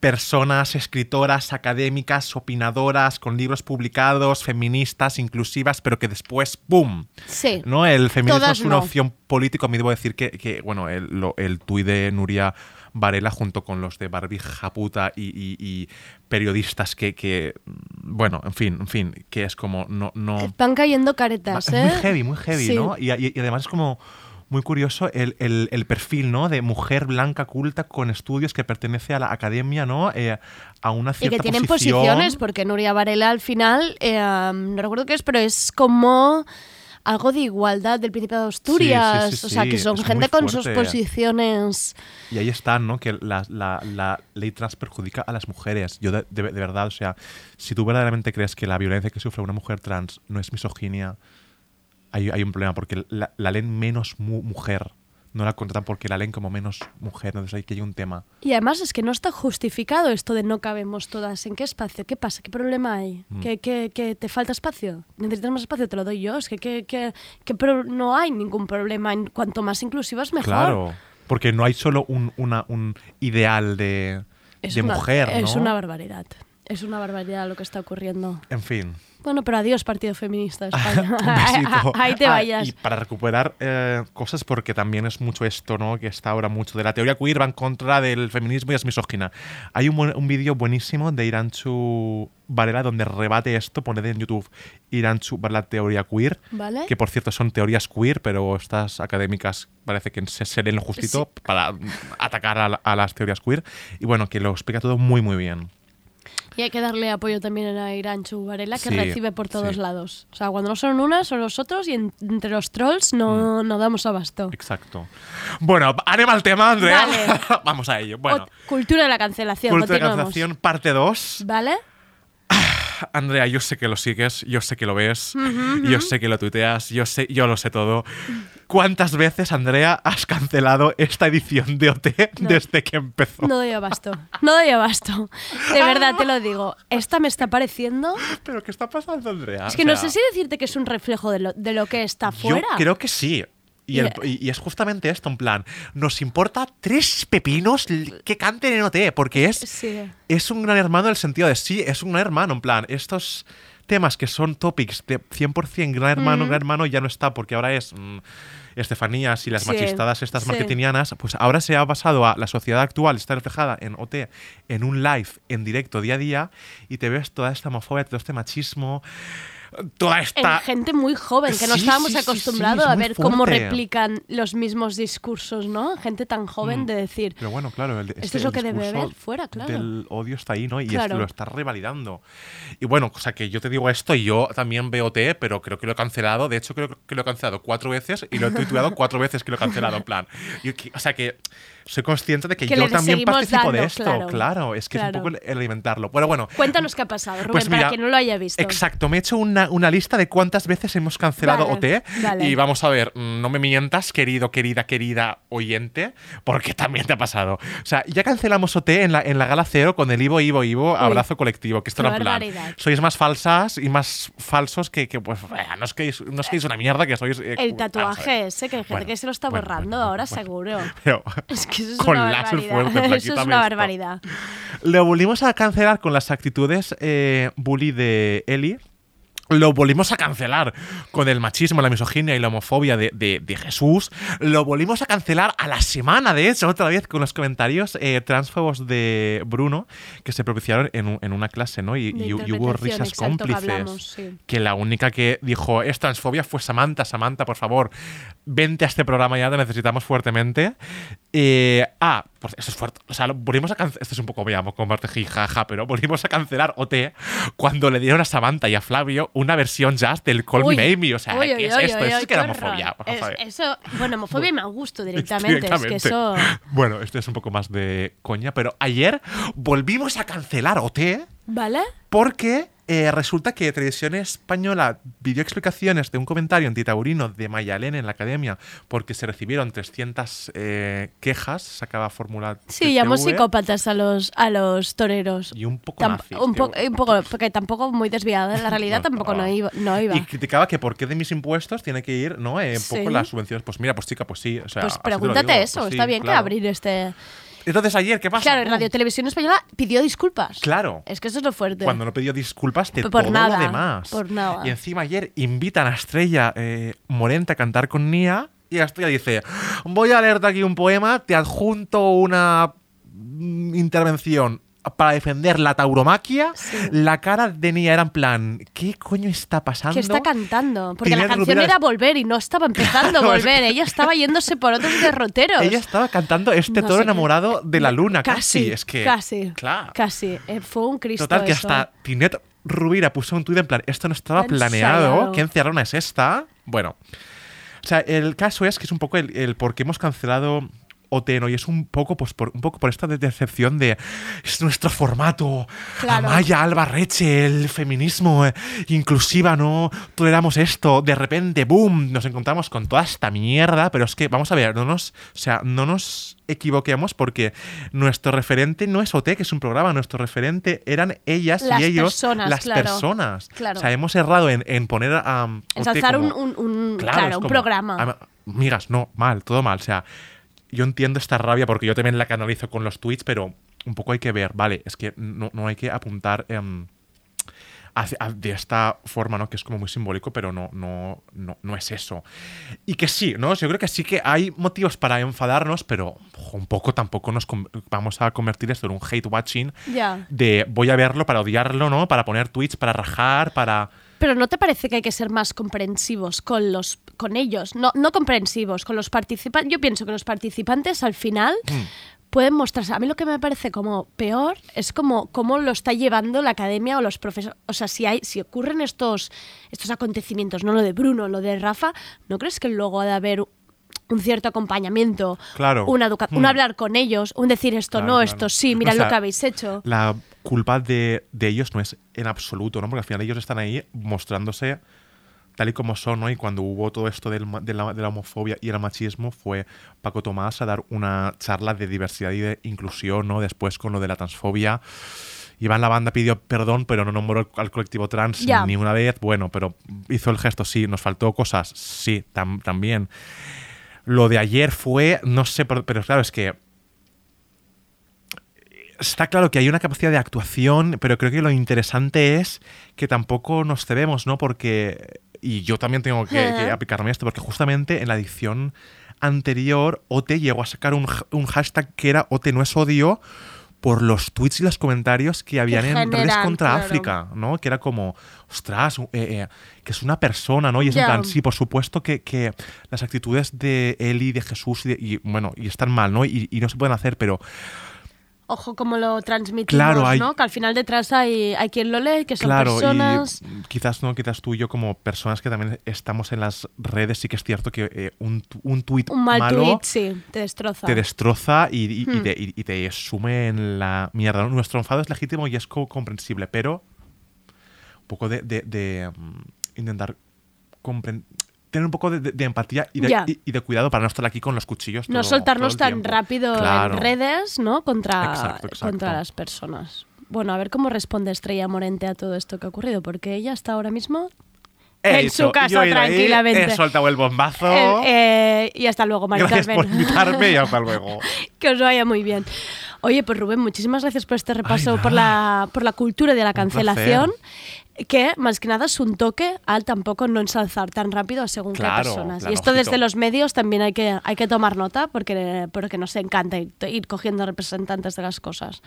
personas, escritoras, académicas, opinadoras, con libros publicados, feministas, inclusivas, pero que después, ¡boom! Sí. ¿No? El feminismo Todas es una no. opción política. Me debo decir que, que, bueno, el, lo- el tuit de Nuria Varela junto con los de Barbie Japuta y, y- y periodistas que, que, bueno, en fin, en fin, que es como no... no Van cayendo caretas, es ¿eh? muy heavy, muy heavy, Sí. ¿no? Y además es como muy curioso el, el- el perfil, ¿no? De mujer blanca culta con estudios que pertenece a la academia, ¿no? Eh, a una Y cierta que tienen posición. posiciones, porque Nuria Varela al final, eh, no recuerdo qué es, pero es como algo de igualdad del Principado de Asturias. Sí, sí, sí, o sea, que son es gente con sus posiciones. Y ahí están, ¿no? Que la, la- la ley trans perjudica a las mujeres. Yo, de, de- de verdad, o sea, si tú verdaderamente crees que la violencia que sufre una mujer trans no es misoginia, hay, hay un problema, porque la, la leen menos mu- mujer. No la contratan porque la leen como menos mujer. Entonces hay que hay un tema. Y además es que no está justificado esto de no cabemos todas. ¿En qué espacio? ¿Qué pasa? ¿Qué problema hay? Mm. ¿Que, que- que te falta espacio? ¿Necesitas más espacio? Te lo doy yo. Es que, que, que- que pro- no hay ningún problema. En cuanto más inclusivas, mejor. Claro. Porque no hay solo un, una- un ideal de, Es de una- mujer, ¿no? Es una barbaridad. Es una barbaridad lo que está ocurriendo. En fin. Bueno, pero adiós, Partido Feminista <laughs> España. Ahí te Ah, vayas. y para recuperar eh, cosas, porque también es mucho esto, ¿no? Que está ahora mucho de la teoría queer va en contra del feminismo y es misógina. Hay un, vídeo buenísimo de Iranchu Varela donde rebate esto, poned en YouTube Iranchu Varela teoría queer, Vale. que por cierto son teorías queer, pero estas académicas parece que se, se leen lo justito para atacar a, la- a las teorías queer. Y bueno, que lo explica todo muy, muy bien. Y hay que darle apoyo también a Iranchu Varela, que Sí, recibe por todos sí. lados. O sea, cuando no son unas, son los otros, y en- entre los trolls no, Mm. no damos abasto. Exacto. Bueno, anem al tema, Andrea. Vale. <laughs> Vamos a ello. Bueno, Ot- Cultura de la cancelación. cultura de continuamos. cancelación, parte 2. ¿Vale? Andrea, yo sé que lo sigues, yo sé que lo ves, yo sé que lo tuiteas, yo sé, yo lo sé todo. ¿Cuántas veces, Andrea, has cancelado esta edición de OT No. desde que empezó? No doy abasto. No doy abasto. De verdad, te lo <laughs> digo. Esta me está pareciendo. ¿Pero qué está pasando, Andrea? Es que O no sé si decirte que es un reflejo de lo, de lo que está Yo fuera. creo que sí. Y, el- y- y es justamente esto, en plan, nos importa tres pepinos que canten en OT, porque es, Sí. es un gran hermano en el sentido de sí, es un gran hermano, en plan, estos temas que son topics de 100% gran hermano, Mm. gran hermano ya no está, porque ahora es mm, Estefanías y las Sí, machistadas estas sí. marketingianas, pues ahora se ha basado a la sociedad actual, está reflejada en OT, en un live, en directo, día a día, y te ves toda esta homofobia, todo este machismo, toda esta... En gente muy joven, que no Sí, estábamos sí, sí, sí, acostumbrados es a ver cómo fuerte. replican los mismos discursos, ¿no? Gente tan joven Mm. de decir, Pero bueno, claro, el, Esto este- es lo el que debe haber fuera, claro. Del odio está ahí, ¿no? Y Claro. esto lo está revalidando. Y bueno, o sea que yo te digo esto y yo también veo T, pero creo que lo he cancelado. De hecho, creo que lo he cancelado cuatro veces y lo he tuiteado cuatro veces que lo he cancelado, en plan. Y o sea que soy consciente de que, Que yo también participo de esto. claro. Claro, es que es un poco el, alimentarlo. Bueno, bueno. cuéntanos qué ha pasado, Rubén, Pues para quien no lo haya visto. Exacto, me he hecho una, una lista de cuántas veces hemos cancelado Vale, OT. vale. Y vamos a ver, mm, no me mientas, querido, querida, querida oyente, porque también te ha pasado. O sea, ya cancelamos OT en la, en la gala cero con el Ivo, Ivo, Ivo, abrazo colectivo, que esto en plan. Sois más falsas y más falsos que, que, pues, no es que no es que es una mierda, que sois. eh, El tatuaje ese, que hay gente Bueno, que se lo está borrando ahora, seguro. Pero Es que eso es con una láser barbaridad. fuerte, <laughs> eso es una esto. barbaridad. Lo volvimos a cancelar con las actitudes eh, bully de Eli. Lo volvimos a cancelar con el machismo, la misoginia y la homofobia de, de- de Jesús. Lo volvimos a cancelar a la semana, de hecho, otra vez con los comentarios eh, transfobos de Bruno que se propiciaron en, un- en una clase, ¿no? Y, De y- y hubo risas que cómplices. hablamos, sí. Que la única que dijo es transfobia fue Samantha. Samantha, por favor, vente a este programa ya, te necesitamos fuertemente. Eh, ah, pues eso es fuerte. O sea, lo volvimos a cancelar. Esto es un poco, veamos, como jaja, pero volvimos a cancelar OT cuando le dieron a Samantha y a Flavio una versión jazz del Call Uy, Me Maybe. O sea, uy, ¿qué uy, es esto? eso es que era homofobia. Es- eso, bueno, homofobia y mal gusto directamente. Es que Directamente. eso. Bueno, esto es un poco más de coña, pero ayer volvimos a cancelar OT ¿Vale? porque eh, resulta que Televisión Española pidió explicaciones de un comentario antitaurino de Mayalén en la academia porque se recibieron 300 eh, quejas, sacaba fórmula. Sí, llamó psicópatas a los, a los toreros. Y un poco Tam- nazis, un, po- que- un poco, porque tampoco muy desviada. En la realidad <laughs> tampoco no iba. No iba. Y criticaba que por qué de mis impuestos tiene que ir, ¿no? Eh, un Sí. poco las subvenciones. Pues mira, pues chica, pues sí. O sea, pues pregúntate digo, eso. pues sí, Está bien claro. que abrir este. Entonces ayer, ¿qué pasa? Claro, Pum. Radio Televisión Española pidió disculpas. Claro. Es que eso es lo fuerte. Cuando no pidió disculpas de Por todo nada, lo demás. por nada. Y encima ayer invitan a Estrella eh, Morente a cantar con Nia. Y Estrella dice: Voy a leerte aquí un poema, te adjunto una mm, intervención para defender la tauromaquia. La cara de Nia era en plan: ¿Qué coño está pasando? Que está cantando. Porque Pilar la canción Rubira- era volver y no estaba empezando <laughs> a volver. Ella estaba yéndose por otros <laughs> derroteros. Ella estaba cantando este No toro enamorado de la luna, casi. Casi, Es que. casi, Claro. casi. Eh, fue un Cristo Total, que eso. hasta Tinet Rubira puso un tuit en plan, esto no estaba Está planeado. ¿qué encerrona es esta? Bueno, o sea, el caso es que es un poco el, el por qué hemos cancelado Oteno y es un poco, pues, por, un poco por esta de- decepción de es nuestro formato, Claro. Amaya, Alba Reche, el feminismo eh, inclusiva, no toleramos esto, de repente, boom, nos encontramos con toda esta mierda, pero es que, vamos a ver, no nos, o sea, no nos equivoquemos porque nuestro referente no es OT, que es un programa, nuestro referente eran ellas Las y ellos, personas, las claro. personas. Claro. O sea, hemos errado en, en poner a... um, Ensalzar un, un, un- Claro, un programa. "Ah, Migas, no, mal, todo mal. O sea, yo entiendo esta rabia porque yo también la canalizo con los tweets, pero un poco hay que ver, vale, es que no, no hay que apuntar em, a- de esta forma, ¿no? Que es como muy simbólico, pero no, no, no, no es eso. Y que sí, ¿no? Yo creo que sí que hay motivos para enfadarnos, pero ojo, un poco tampoco nos vamos a convertir esto en un hate watching Ya. de voy a verlo para odiarlo, ¿no? Para poner tweets, para rajar, para... Pero ¿no te parece que hay que ser más comprensivos con los con ellos? No, no comprensivos, con los participantes. Yo pienso que los participantes al final Hmm. pueden mostrarse. A mí lo que me parece como peor es como cómo lo está llevando la academia o los profesores. O sea, si hay, si ocurren estos, estos acontecimientos, no lo de Bruno, lo de Rafa, ¿no crees que luego ha de haber un cierto acompañamiento, Claro. educa- un Hmm. hablar con ellos, un decir esto Claro, no, claro. esto sí, O sea, lo que habéis hecho? La culpa de, de ellos no es en absoluto, ¿no? Porque al final ellos están ahí mostrándose tal y como son, ¿no? Y cuando hubo todo esto del de, la, de la homofobia y el machismo fue Paco Tomás a dar una charla de diversidad y de inclusión, ¿no? Después con lo de la transfobia. Iván la banda pidió perdón, pero no nombró al colectivo trans Ya. ni una vez. Bueno, pero hizo el gesto, sí. ¿Nos faltó cosas? Sí, tam- también. Lo de ayer fue, no sé, pero, pero claro, es que está claro que hay una capacidad de actuación, pero creo que lo interesante es que tampoco nos cedemos, ¿no? Porque, y yo también tengo que, que aplicarme esto, porque justamente en la edición anterior, OT llegó a sacar un, un hashtag que era OT no es odio por los tweets y los comentarios que habían en redes contra claro. África, ¿no? Que era como, ostras, eh, eh, que es una persona, ¿no? Y es en Ya. plan, sí, por supuesto que, que las actitudes de Eli, de Jesús, y, de- y, bueno, y están mal, ¿no? Y, y no se pueden hacer, pero Ojo cómo lo transmitimos, Claro, hay- ¿no? Que al final detrás hay, hay quien lo lee, que son claro, personas... y quizás no, quizás tú y yo como personas que también estamos en las redes, sí que es cierto que eh, un, un tuit Un mal malo tweet, sí, te destroza. te destroza y, y- y Hmm. te, y- y te sume en la mierda. Nuestro enfado es legítimo y es co- comprensible, pero un poco de, de- de, mm, intentar compren- tener un poco de, de- de empatía y de, Ya. y- y de cuidado para no estar aquí con los cuchillos. no soltarnos todo tan rápido Claro. en redes, ¿no? Contra, Exacto, exacto. contra las personas. Bueno, a ver cómo responde Estrella Morente a todo esto que ha ocurrido, porque ella está ahora mismo He en su casa yo ido ahí, tranquilamente. He soltado el bombazo. Eh, eh, y hasta luego, Mari Gracias por Carmen. invitarme y hasta luego. <laughs> que os vaya muy bien. Oye, pues Rubén, muchísimas gracias por este repaso por, la, por la cultura de la cancelación. Que más que nada es un toque al tampoco no ensalzar tan rápido a según Claro, qué personas. claro, y esto ojito. desde los medios también hay que, hay que tomar nota porque, porque nos encanta ir, ir cogiendo representantes de las cosas.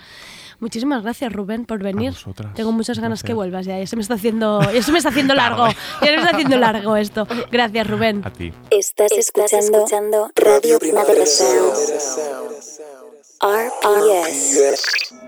Muchísimas gracias, Rubén, por venir. Tengo muchas ganas que placer. vuelvas ya. Ya se me está haciendo, ya se me está haciendo largo. Ya se me está haciendo largo esto. Gracias, Rubén. A ti. Estás escuchando Radio Primavera Sound. RPS.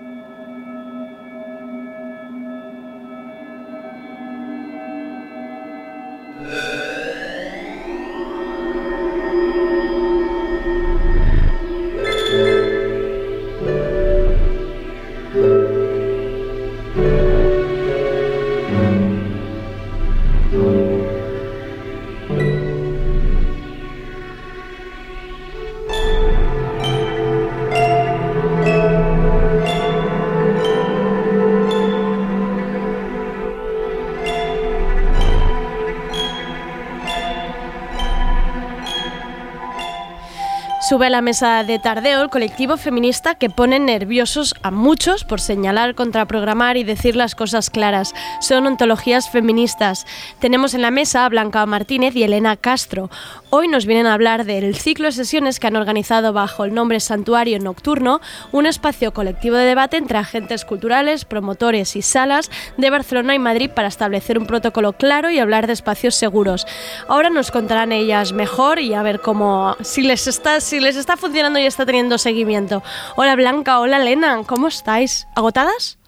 Sube a la mesa de tardeo el colectivo feminista que pone nerviosos a muchos por señalar, contraprogramar y decir las cosas claras. Son ontologías feministas. Tenemos en la mesa a Blanca Martínez y Elena Castro. Hoy nos vienen a hablar del ciclo de sesiones que han organizado bajo el nombre Santuario Nocturno, un espacio colectivo de debate entre agentes culturales, promotores y salas de Barcelona y Madrid para establecer un protocolo claro y hablar de espacios seguros. Ahora nos contarán ellas mejor y a ver cómo si les está si les está funcionando y está teniendo seguimiento. Hola Blanca, hola Elena, ¿cómo estáis? ¿Agotadas?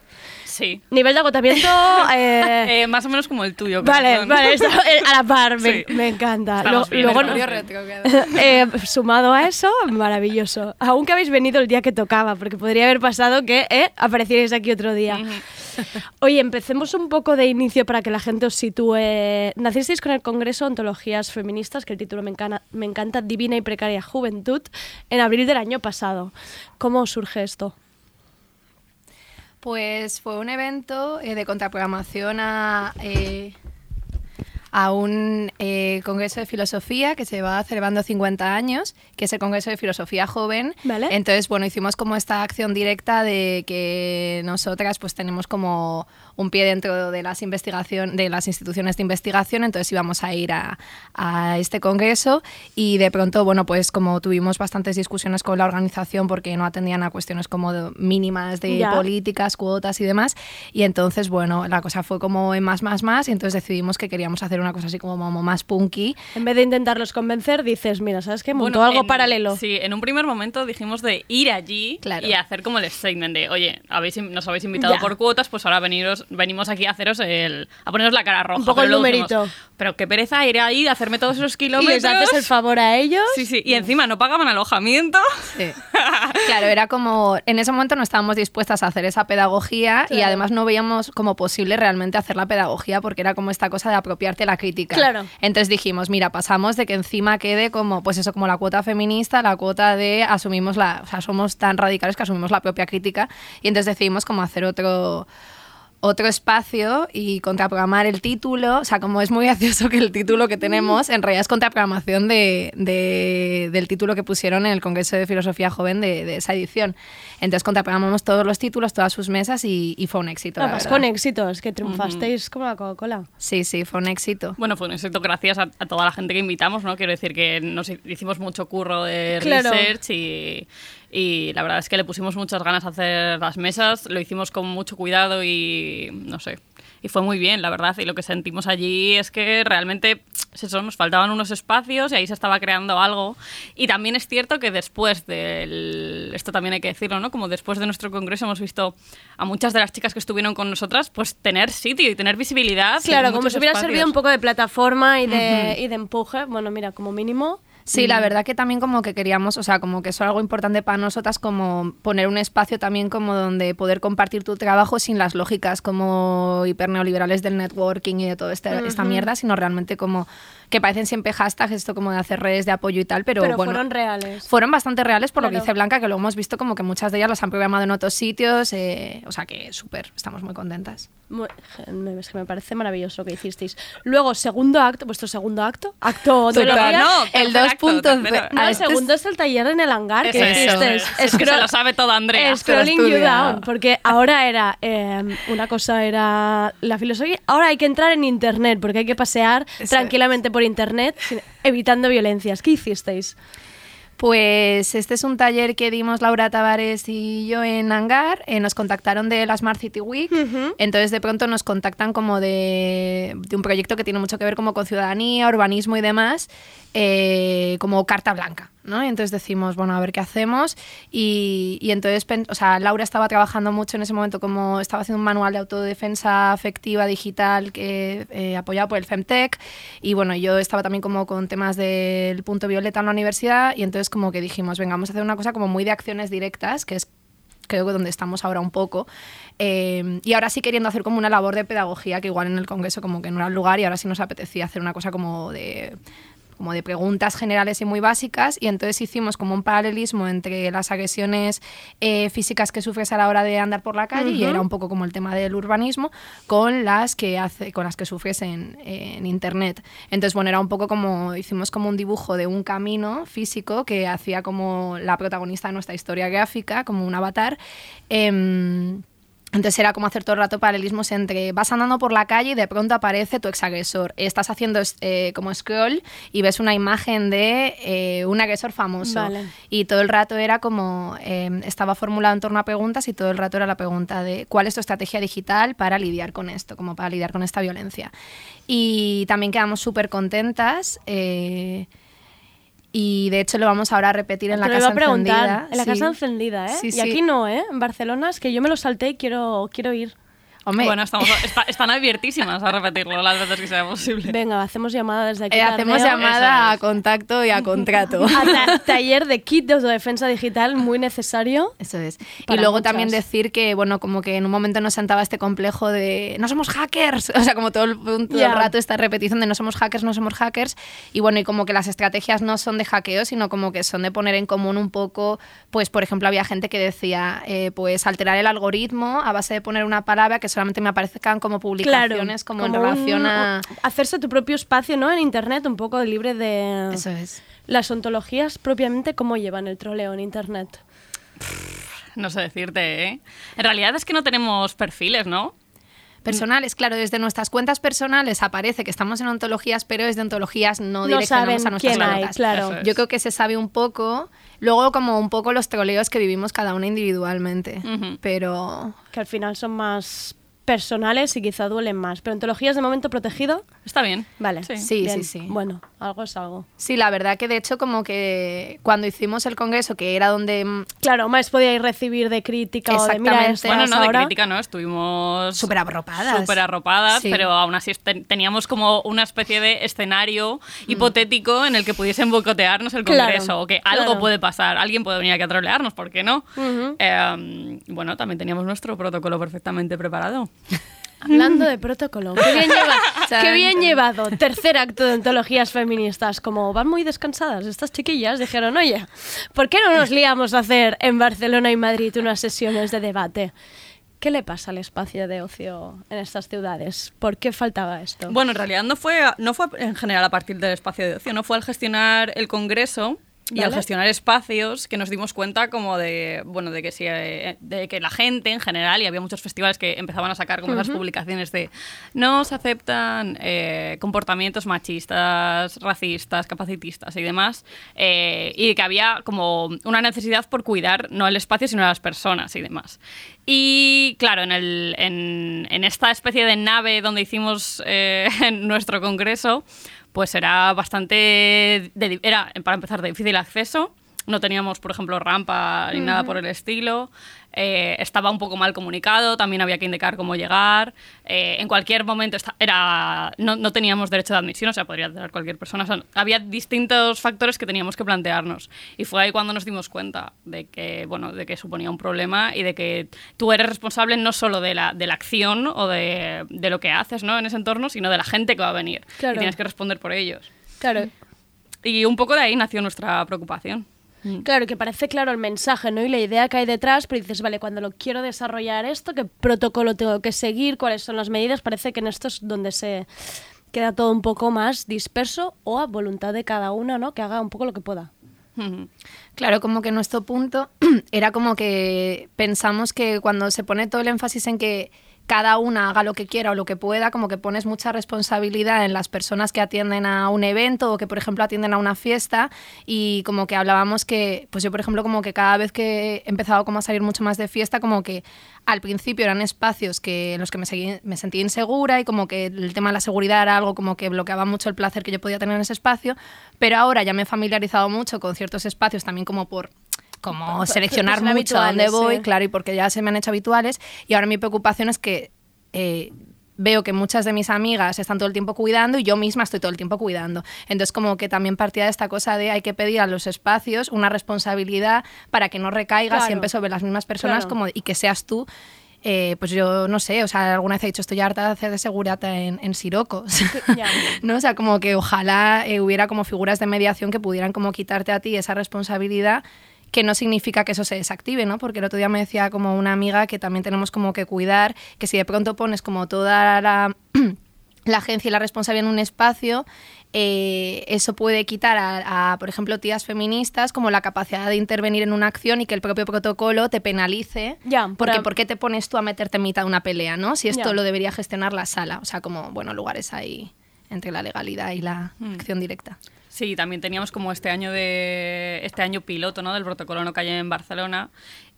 Sí. Nivel de agotamiento <laughs> eh, Eh, más o menos como el tuyo. Vale, ¿no? vale, está, eh, a la par, me, Sí. me encanta. Luego- bien, luego no- <laughs> eh, sumado a eso, maravilloso. Aunque habéis venido el día que tocaba, porque podría haber pasado que eh, aparecierais aquí otro día. <laughs> Oye, empecemos un poco de inicio para que la gente os sitúe. Nacisteis con el Congreso Ontologías Feministas, que el título me encanta, Divina y Precaria Juventud, en abril del año pasado. ¿Cómo surge esto? Pues fue un evento eh, de contraprogramación a, eh, a un eh, congreso de filosofía que se va celebrando 50 años, que es el Congreso de Filosofía Joven. Vale. Entonces, bueno, hicimos como esta acción directa de que nosotras pues tenemos como un pie dentro de las investigación, de las instituciones de investigación, entonces íbamos a ir a, a este congreso y de pronto, bueno, pues como tuvimos bastantes discusiones con la organización porque no atendían a cuestiones como de- mínimas de Ya. políticas, cuotas y demás, y entonces, bueno, la cosa fue como en más, más, más, y entonces decidimos que queríamos hacer una cosa así como, como más punky. En vez de intentarlos convencer, dices, mira, ¿sabes qué? Montó Bueno, algo en- paralelo. Sí, en un primer momento dijimos de ir allí y hacer como el statement de, oye, habéis, nos habéis invitado Ya. por cuotas, pues ahora veniros, venimos aquí a haceros el, a poneros la cara roja. Un poco Pero el dijimos, numerito. pero qué pereza ir ahí, hacerme todos esos Y kilómetros. les haces el favor a ellos. Sí, sí, y encima no pagaban alojamiento. <laughs> Claro, era como, en ese momento no estábamos dispuestas a hacer esa pedagogía y Claro. además no veíamos como posible realmente hacer la pedagogía porque era como esta cosa de apropiarte la crítica. Claro. Entonces dijimos, mira, pasamos de que encima quede como, pues eso, como la cuota feminista, la cuota de asumimos la, o sea, somos tan radicales que asumimos la propia crítica y entonces decidimos como hacer otro otro espacio y contraprogramar el título. O sea, como es muy gracioso que el título que tenemos en realidad es contraprogramación de, de- del título que pusieron en el Congreso de Filosofía Joven de esa edición. Entonces contraprogramamos todos los títulos, todas sus mesas y, y fue un éxito. la Además, verdad. con éxitos, que triunfasteis como la Coca-Cola. Sí, sí, fue un éxito. Bueno, fue un éxito gracias a, a toda la gente que invitamos, ¿no? Quiero decir que nos hicimos mucho curro de Claro. research y, y la verdad es que le pusimos muchas ganas a hacer las mesas, lo hicimos con mucho cuidado y no sé. Y fue muy bien, la verdad. Y lo que sentimos allí es que realmente es eso, nos faltaban unos espacios y ahí se estaba creando algo. Y también es cierto que después del. Esto también hay que decirlo, ¿no? Como después de nuestro congreso hemos visto a muchas de las chicas que estuvieron con nosotras, pues tener sitio y tener visibilidad. Claro, como si hubiera servido un poco de plataforma y de, y de empuje. Bueno, mira, como mínimo. Sí, la verdad que también como que queríamos, o sea, como que eso es algo importante para nosotras, como poner un espacio también como donde poder compartir tu trabajo sin las lógicas como hiperneoliberales del networking y de toda esta, esta Ujú. mierda, sino realmente como que parecen siempre hashtags, esto como de hacer redes de apoyo y tal, pero, Pero bueno. fueron reales. Fueron bastante reales por lo que dice Blanca, que luego hemos visto como que muchas de ellas las han programado en otros sitios, eh, o sea que súper, estamos muy contentas. Es que me parece maravilloso lo que hicisteis. Luego, segundo acto, vuestro segundo acto, acto ontología. No, el tercer acto, 2.0. tercero. No, el es- segundo es el taller en el hangar que Eso es. hicisteis. Es que se lo sabe todo Andrea. Scrolling you down. Porque ahora era. eh, una cosa era la filosofía. Ahora hay que entrar en internet. Porque hay que pasear Eso tranquilamente por internet evitando violencias. ¿Qué hicisteis? Pues este es un taller que dimos Laura Tavares y yo en Hangar. Eh, nos contactaron de la Smart City Week. Entonces de pronto nos contactan como de, de un proyecto que tiene mucho que ver como con ciudadanía, urbanismo y demás, eh, como carta blanca. ¿no? Y entonces decimos, bueno, a ver qué hacemos. Y, y entonces, o sea, Laura estaba trabajando mucho en ese momento como estaba haciendo un manual de autodefensa afectiva digital que eh, apoyado por el Femtech. Y bueno, yo estaba también como con temas del punto violeta en la universidad. Y entonces como que dijimos, venga, vamos a hacer una cosa como muy de acciones directas, que es creo que donde estamos ahora un poco. Eh, y ahora sí queriendo hacer como una labor de pedagogía, que igual en el Congreso como que no era el lugar y ahora sí nos apetecía hacer una cosa como de como de preguntas generales y muy básicas y entonces hicimos como un paralelismo entre las agresiones eh, físicas que sufres a la hora de andar por la calle y era un poco como el tema del urbanismo con las que hace con las que sufres en, en internet. Entonces bueno era un poco como hicimos como un dibujo de un camino físico que hacía como la protagonista de nuestra historia gráfica como un avatar Em, entonces era como hacer todo el rato paralelismos entre vas andando por la calle y de pronto aparece tu exagresor. Estás haciendo eh, como scroll y ves una imagen de eh, un agresor famoso. Vale. Y todo el rato era como, eh, estaba formulado en torno a preguntas y todo el rato era la pregunta de cuál es tu estrategia digital para lidiar con esto, como para lidiar con esta violencia. Y también quedamos súper contentas. eh, y de hecho lo vamos ahora a repetir en la Te casa iba a preguntar. encendida. En la Sí. casa encendida, ¿eh? Sí, y aquí no, ¿eh? En Barcelona es que yo me lo salté y quiero, quiero ir. Bueno, estamos, está- están abiertísimas a repetirlo las veces que sea posible. Venga, hacemos llamada desde aquí. Eh, hacemos llamada a contacto y a contrato. <laughs> A ta- taller de kit de autodefensa digital muy necesario. Eso es. Y luego muchas. también decir que, bueno, como que en un momento nos sentaba este complejo de no somos hackers. <laughs> O sea, como todo el, todo Ya. el rato esta repetición de no somos hackers, no somos hackers. Y bueno, y como que las estrategias no son de hackeo, sino como que son de poner en común un poco, pues por ejemplo, había gente que decía, eh, pues alterar el algoritmo a base de poner una palabra que solamente me aparezcan como publicaciones, como, en relación un- a... Hacerse tu propio espacio, ¿no? En internet, un poco libre de... Eso es. Las ontologías propiamente, ¿cómo llevan el troleo en internet? No sé decirte, ¿eh? En realidad es que no tenemos perfiles, ¿no? Personales, claro, desde nuestras cuentas personales aparece que estamos en ontologías, pero desde ontologías no No direccionamos saben a nuestras quién hay, cuentas. claro. Es. Yo creo que se sabe un poco, luego como un poco los troleos que vivimos cada una individualmente, pero Que al final son más personales y quizá duelen más. Pero ontologías de momento protegido. Está bien. Vale. Sí. Sí, Bien. sí, sí. Bueno, algo es algo. sí, la verdad que de hecho como que cuando hicimos el congreso, que era donde... mm, Claro, más podíais recibir de crítica o de mira, Exactamente. esto Bueno, no, de ahora. crítica no, estuvimos Súper arropadas. súper arropadas, Sí. pero aún así ten- teníamos como una especie de escenario hipotético en el que pudiesen boicotearnos el Mm. Claro, congreso, o que algo claro. puede pasar, alguien puede venir aquí a trolearnos, ¿por qué no? Ujú. Eh, bueno, también teníamos nuestro protocolo perfectamente preparado. Hablando de protocolo, qué bien, lleva- Chan, <laughs> qué bien chan. llevado. Tercer acto de ontologías feministas. Como van muy descansadas estas chiquillas, dijeron, oye, ¿por qué no nos liamos a hacer en Barcelona y Madrid unas sesiones de debate? ¿Qué le pasa al espacio de ocio en estas ciudades? ¿Por qué faltaba esto? Bueno, en realidad no fue, no fue en general a partir del espacio de ocio, no fue al gestionar el congreso y al Vale. gestionar espacios que nos dimos cuenta como de, bueno, de que si, eh, de que la gente en general, y había muchos festivales que empezaban a sacar como esas Ujú. publicaciones de no se aceptan eh, comportamientos machistas, racistas, capacitistas y demás, eh, y que había como una necesidad por cuidar no el espacio, sino a las personas y demás. Y claro, en, el, en, en esta especie de nave donde hicimos eh, <laughs> nuestro congreso, pues era bastante, de- era para empezar de difícil acceso, no teníamos, por ejemplo, rampa ni nada por el estilo, eh, estaba un poco mal comunicado, también había que indicar cómo llegar, eh, en cualquier momento era, no, no teníamos derecho de admisión, o sea, podría entrar cualquier persona, o sea, había distintos factores que teníamos que plantearnos y fue ahí cuando nos dimos cuenta de que, bueno, de que suponía un problema y de que tú eres responsable no solo de la, de la acción o de, de lo que haces ¿no? en ese entorno, sino de la gente que va a venir Claro. y tienes que responder por ellos. Claro. Y un poco de ahí nació nuestra preocupación. Claro, que parece claro el mensaje, ¿no? Y la idea que hay detrás, pero dices, vale, cuando lo quiero desarrollar esto, ¿qué protocolo tengo que seguir? ¿Cuáles son las medidas? Parece que en esto es donde se queda todo un poco más disperso o a voluntad de cada una, ¿no? Que haga un poco lo que pueda. Claro, como que nuestro punto <clears throat> era como que pensamos que cuando se pone todo el énfasis en que cada una haga lo que quiera o lo que pueda, como que pones mucha responsabilidad en las personas que atienden a un evento o que, por ejemplo, atienden a una fiesta y como que hablábamos que, pues yo, por ejemplo, como que cada vez que he empezado como a salir mucho más de fiesta, como que al principio eran espacios que, en los que me, seguí- me sentía insegura y como que el tema de la seguridad era algo como que bloqueaba mucho el placer que yo podía tener en ese espacio, pero ahora ya me he familiarizado mucho con ciertos espacios también como por como Por- seleccionar por ser mucho a dónde voy, sí. claro, y porque ya se me han hecho habituales. Y ahora mi preocupación es que eh, veo que muchas de mis amigas están todo el tiempo cuidando y yo misma estoy todo el tiempo cuidando. Entonces, como que también partía de esta cosa de hay que pedir a los espacios una responsabilidad para que no recaiga Claro. siempre sobre las mismas personas Claro. como, y que seas tú. eh, pues yo no sé, o sea, alguna vez he dicho estoy harta de hacer de seguridad en, en Siroco. <laughs> ¿no? O sea, como que ojalá eh, hubiera como figuras de mediación que pudieran como quitarte a ti esa responsabilidad que no significa que eso se desactive, ¿no? Porque el otro día me decía como una amiga que también tenemos como que cuidar, que si de pronto pones como toda la, <clears throat> la agencia y la responsabilidad en un espacio, eh, eso puede quitar a, a, por ejemplo, tías feministas como la capacidad de intervenir en una acción y que el propio protocolo te penalice. Ya, porque para- ¿por qué te pones tú a meterte en mitad de una pelea, no? Si esto Ya. lo debería gestionar la sala. O sea, como, bueno, lugares ahí entre la legalidad y la Mm. acción directa. Sí, también teníamos como este año de este año piloto, ¿no? Del protocolo no calle en Barcelona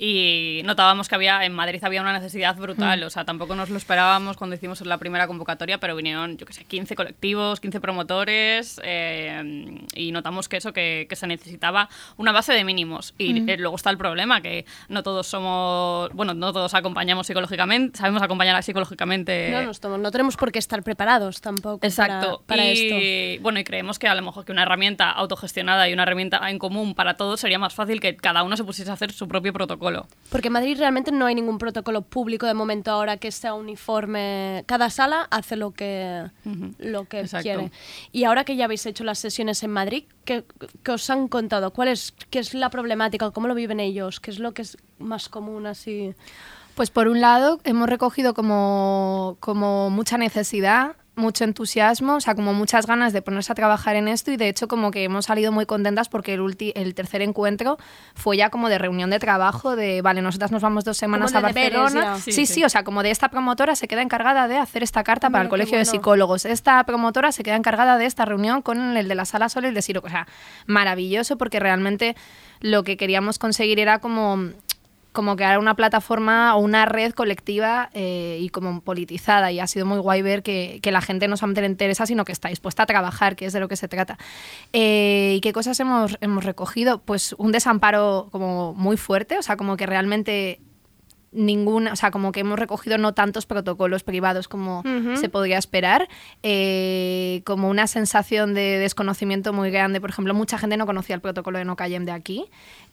y notábamos que había en Madrid había una necesidad brutal, Mm. o sea, tampoco nos lo esperábamos cuando hicimos la primera convocatoria, pero vinieron, yo qué sé, 15 colectivos, 15 promotores eh, y notamos que eso que, que se necesitaba una base de mínimos y Mm. eh, luego está el problema que no todos somos, bueno, no todos acompañamos psicológicamente, sabemos acompañar psicológicamente No, no, estamos- no tenemos por qué estar preparados tampoco para- Exacto. para, y, esto. Bueno, y creemos que a lo mejor que una herramienta autogestionada y una herramienta en común para todos sería más fácil que cada uno se pusiese a hacer su propio protocolo. Porque en Madrid realmente no hay ningún protocolo público de momento ahora que sea uniforme. Cada sala hace lo que, lo que Exacto. quiere. Y ahora que ya habéis hecho las sesiones en Madrid, ¿qué, qué os han contado? ¿Cuál es, ¿Qué es la problemática? ¿Cómo lo viven ellos? ¿Qué es lo que es más común así? Pues por un lado hemos recogido como, como mucha necesidad, mucho entusiasmo, o sea, como muchas ganas de ponerse a trabajar en esto y de hecho como que hemos salido muy contentas porque el, ulti- el tercer encuentro fue ya como de reunión de trabajo, de, vale, nosotras nos vamos dos semanas a Barcelona. Sí Sí, sí, sí. o sea, como de esta promotora se queda encargada de hacer esta carta para el Colegio de. Psicólogos, esta promotora se queda encargada de esta reunión con el de la Sala Sol y el de Siroco, o sea, maravilloso porque realmente lo que queríamos conseguir era como como que era una plataforma o una red colectiva eh, y como politizada y ha sido muy guay ver que, que la gente no solamente le interesa sino que está dispuesta a trabajar que es de lo que se trata. Eh, y qué cosas hemos, hemos recogido pues un desamparo como muy fuerte o sea como que realmente ninguna, o sea, como que hemos recogido no tantos protocolos privados como Ujú. se podría esperar, eh, como una sensación de desconocimiento muy grande. Por ejemplo, mucha gente no conocía el protocolo de no callem de aquí.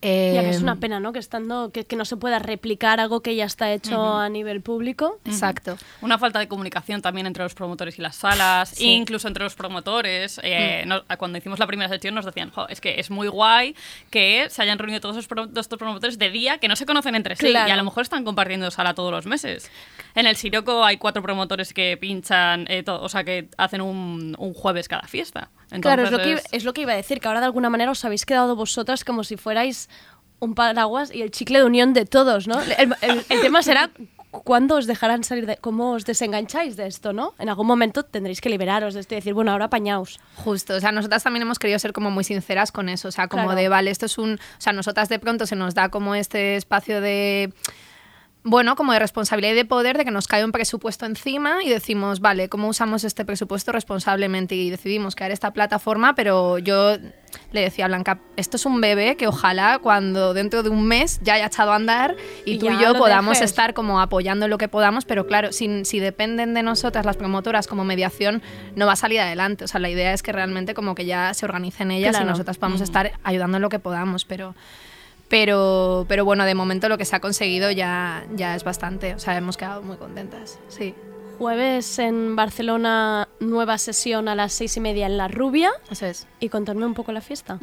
Ya que es Eh, una pena, ¿no? Que estando que, que no se pueda replicar algo que ya está hecho Ujú. a nivel público. Exacto. Una falta de comunicación también entre los promotores y las salas, Sí. incluso entre los promotores. Eh, no- cuando hicimos la primera sesión nos decían, "Jo, es que es muy guay que se hayan reunido todos, pro- todos estos promotores de día que no se conocen entre sí Claro. y a lo mejor están compartiendo sala todos los meses. En el Siroco hay cuatro promotores que pinchan, eh, o sea, que hacen un, un jueves cada fiesta. claro, es lo, que, es lo que iba a decir, que ahora de alguna manera os habéis quedado vosotras como si fuerais un paraguas y el chicle de unión de todos, ¿no? El, el- el <laughs> tema será cuándo os dejarán salir de... cómo os desengancháis de esto, ¿no? En algún momento tendréis que liberaros de esto y decir, bueno, ahora apañaos. Justo, o sea, nosotras también hemos querido ser como muy sinceras con eso, o sea, como Claro. de, vale, esto es un, o sea, nosotras de pronto se nos da como este espacio de, bueno, como de responsabilidad y de poder, de que nos cae un presupuesto encima y decimos, vale, ¿cómo usamos este presupuesto responsablemente? Y decidimos crear esta plataforma, pero yo le decía a Blanca, esto es un bebé que ojalá cuando dentro de un mes ya haya echado a andar y, Y tú y yo podamos dejes. estar como apoyando lo que podamos, pero claro, si, si dependen de nosotras las promotoras como mediación, no va a salir adelante. O sea, la idea es que realmente como que ya se organicen ellas Claro. y nosotras podamos Mm. estar ayudando en lo que podamos, pero... Pero, pero bueno, de momento lo que se ha conseguido ya, ya es bastante. O sea, hemos quedado muy contentas. Sí. Jueves en Barcelona, nueva sesión a las seis y media en La Rubia. Eso es. Y contadme un poco la fiesta.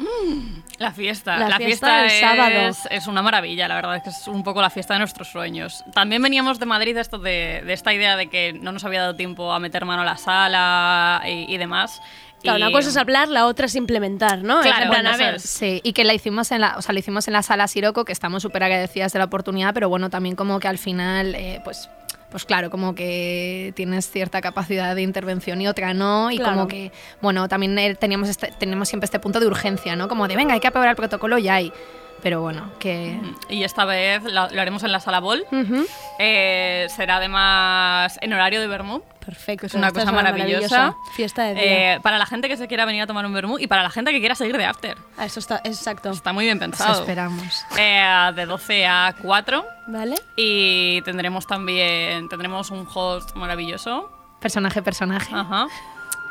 La fiesta. La La, fiesta fiesta, del es, sábado. es una maravilla, la verdad es que es un poco la fiesta de nuestros sueños. También veníamos de Madrid esto de, de esta idea de que no nos había dado tiempo a meter mano a la sala y, y demás. Claro, Y- una cosa es hablar, la otra es implementar, ¿no? Claro, plan, bueno, a ver. Sí, y que la hicimos en la, o sea, lo hicimos en la sala Siroco, que estamos súper agradecidas de la oportunidad, pero bueno, también como que al final, eh, pues, pues claro, como que tienes cierta capacidad de intervención y otra no, y Claro. como que, bueno, también eh, teníamos, este, tenemos siempre este punto de urgencia, ¿no? Como de, venga, hay que aprobar el protocolo ya hay. Pero bueno, que... Y esta vez lo haremos en la sala Bol. Eh, será además en horario de Bermud. Perfecto. Es una cosa maravillosa. maravillosa fiesta de día. Eh, para la gente que se quiera venir a tomar un vermú y para la gente que quiera seguir de after. Ah, Eso está, exacto. Está muy bien pensado. esperamos. Eh, de 12 a 4. ¿Vale? Y tendremos también tendremos un host maravilloso. Personaje, personaje. Ajá.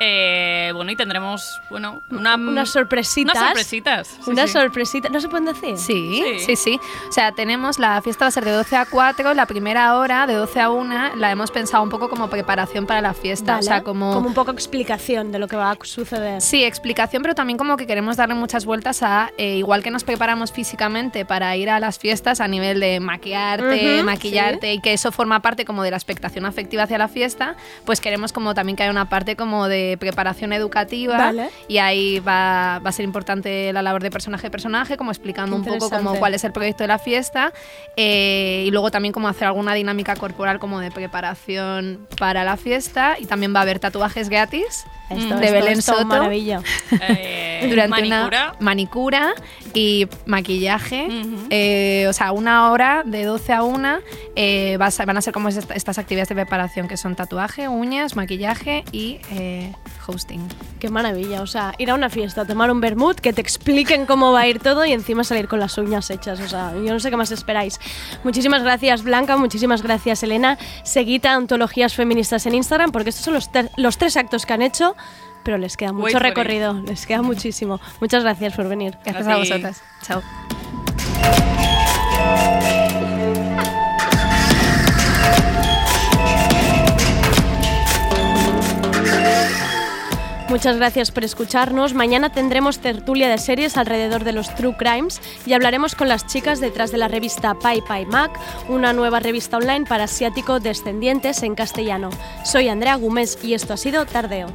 Eh, bueno, y tendremos, bueno, una, Unas sorpresitas. Unas sorpresitas. sí, Unas sí. sorpresitas. ¿No se pueden decir? Sí, sí, sí, O sea, tenemos la fiesta va a ser de 12 a 4, la primera hora de 12 a 1 la hemos pensado un poco como preparación para la fiesta, Vale. o sea, como un poco explicación de lo que va a suceder. Sí, explicación, pero también como que queremos darle muchas vueltas a, eh, igual que nos preparamos físicamente para ir a las fiestas a nivel de maquillarte, Ujú, maquillarte y que eso forma parte como de la expectación afectiva hacia la fiesta, pues queremos como también que haya una parte como de preparación educativa Vale. y ahí va, va a ser importante la labor de personaje a personaje, como explicando un poco como cuál es el proyecto de la fiesta eh, y luego también como hacer alguna dinámica corporal como de preparación para la fiesta y también va a haber tatuajes gratis Esto, de esto, Belén esto, Soto maravilla. <laughs> Eh, <laughs> durante manicura. una manicura y maquillaje. Eh, o sea, una hora de 12 a 1 eh, vas a- van a ser como esta- estas actividades de preparación que son tatuaje, uñas, maquillaje y eh, hosting. Qué maravilla. O sea, ir a una fiesta, tomar un vermut, que te expliquen cómo va a ir todo y encima salir con las uñas hechas. O sea, yo no sé qué más esperáis. Muchísimas gracias, Blanca. Muchísimas gracias, Elena. Seguid a Antologías Feministas en Instagram porque estos son los, los tres actos que han hecho. Pero les queda mucho recorrido, les queda muchísimo. Muchas gracias por venir. Gracias A vosotras. Chao. Muchas gracias por escucharnos. Mañana tendremos tertulia de series alrededor de los True Crimes y hablaremos con las chicas detrás de la revista Pai Pai Mac, una nueva revista online para asiático descendientes en castellano. Soy Andrea Gómez y esto ha sido Tardeo.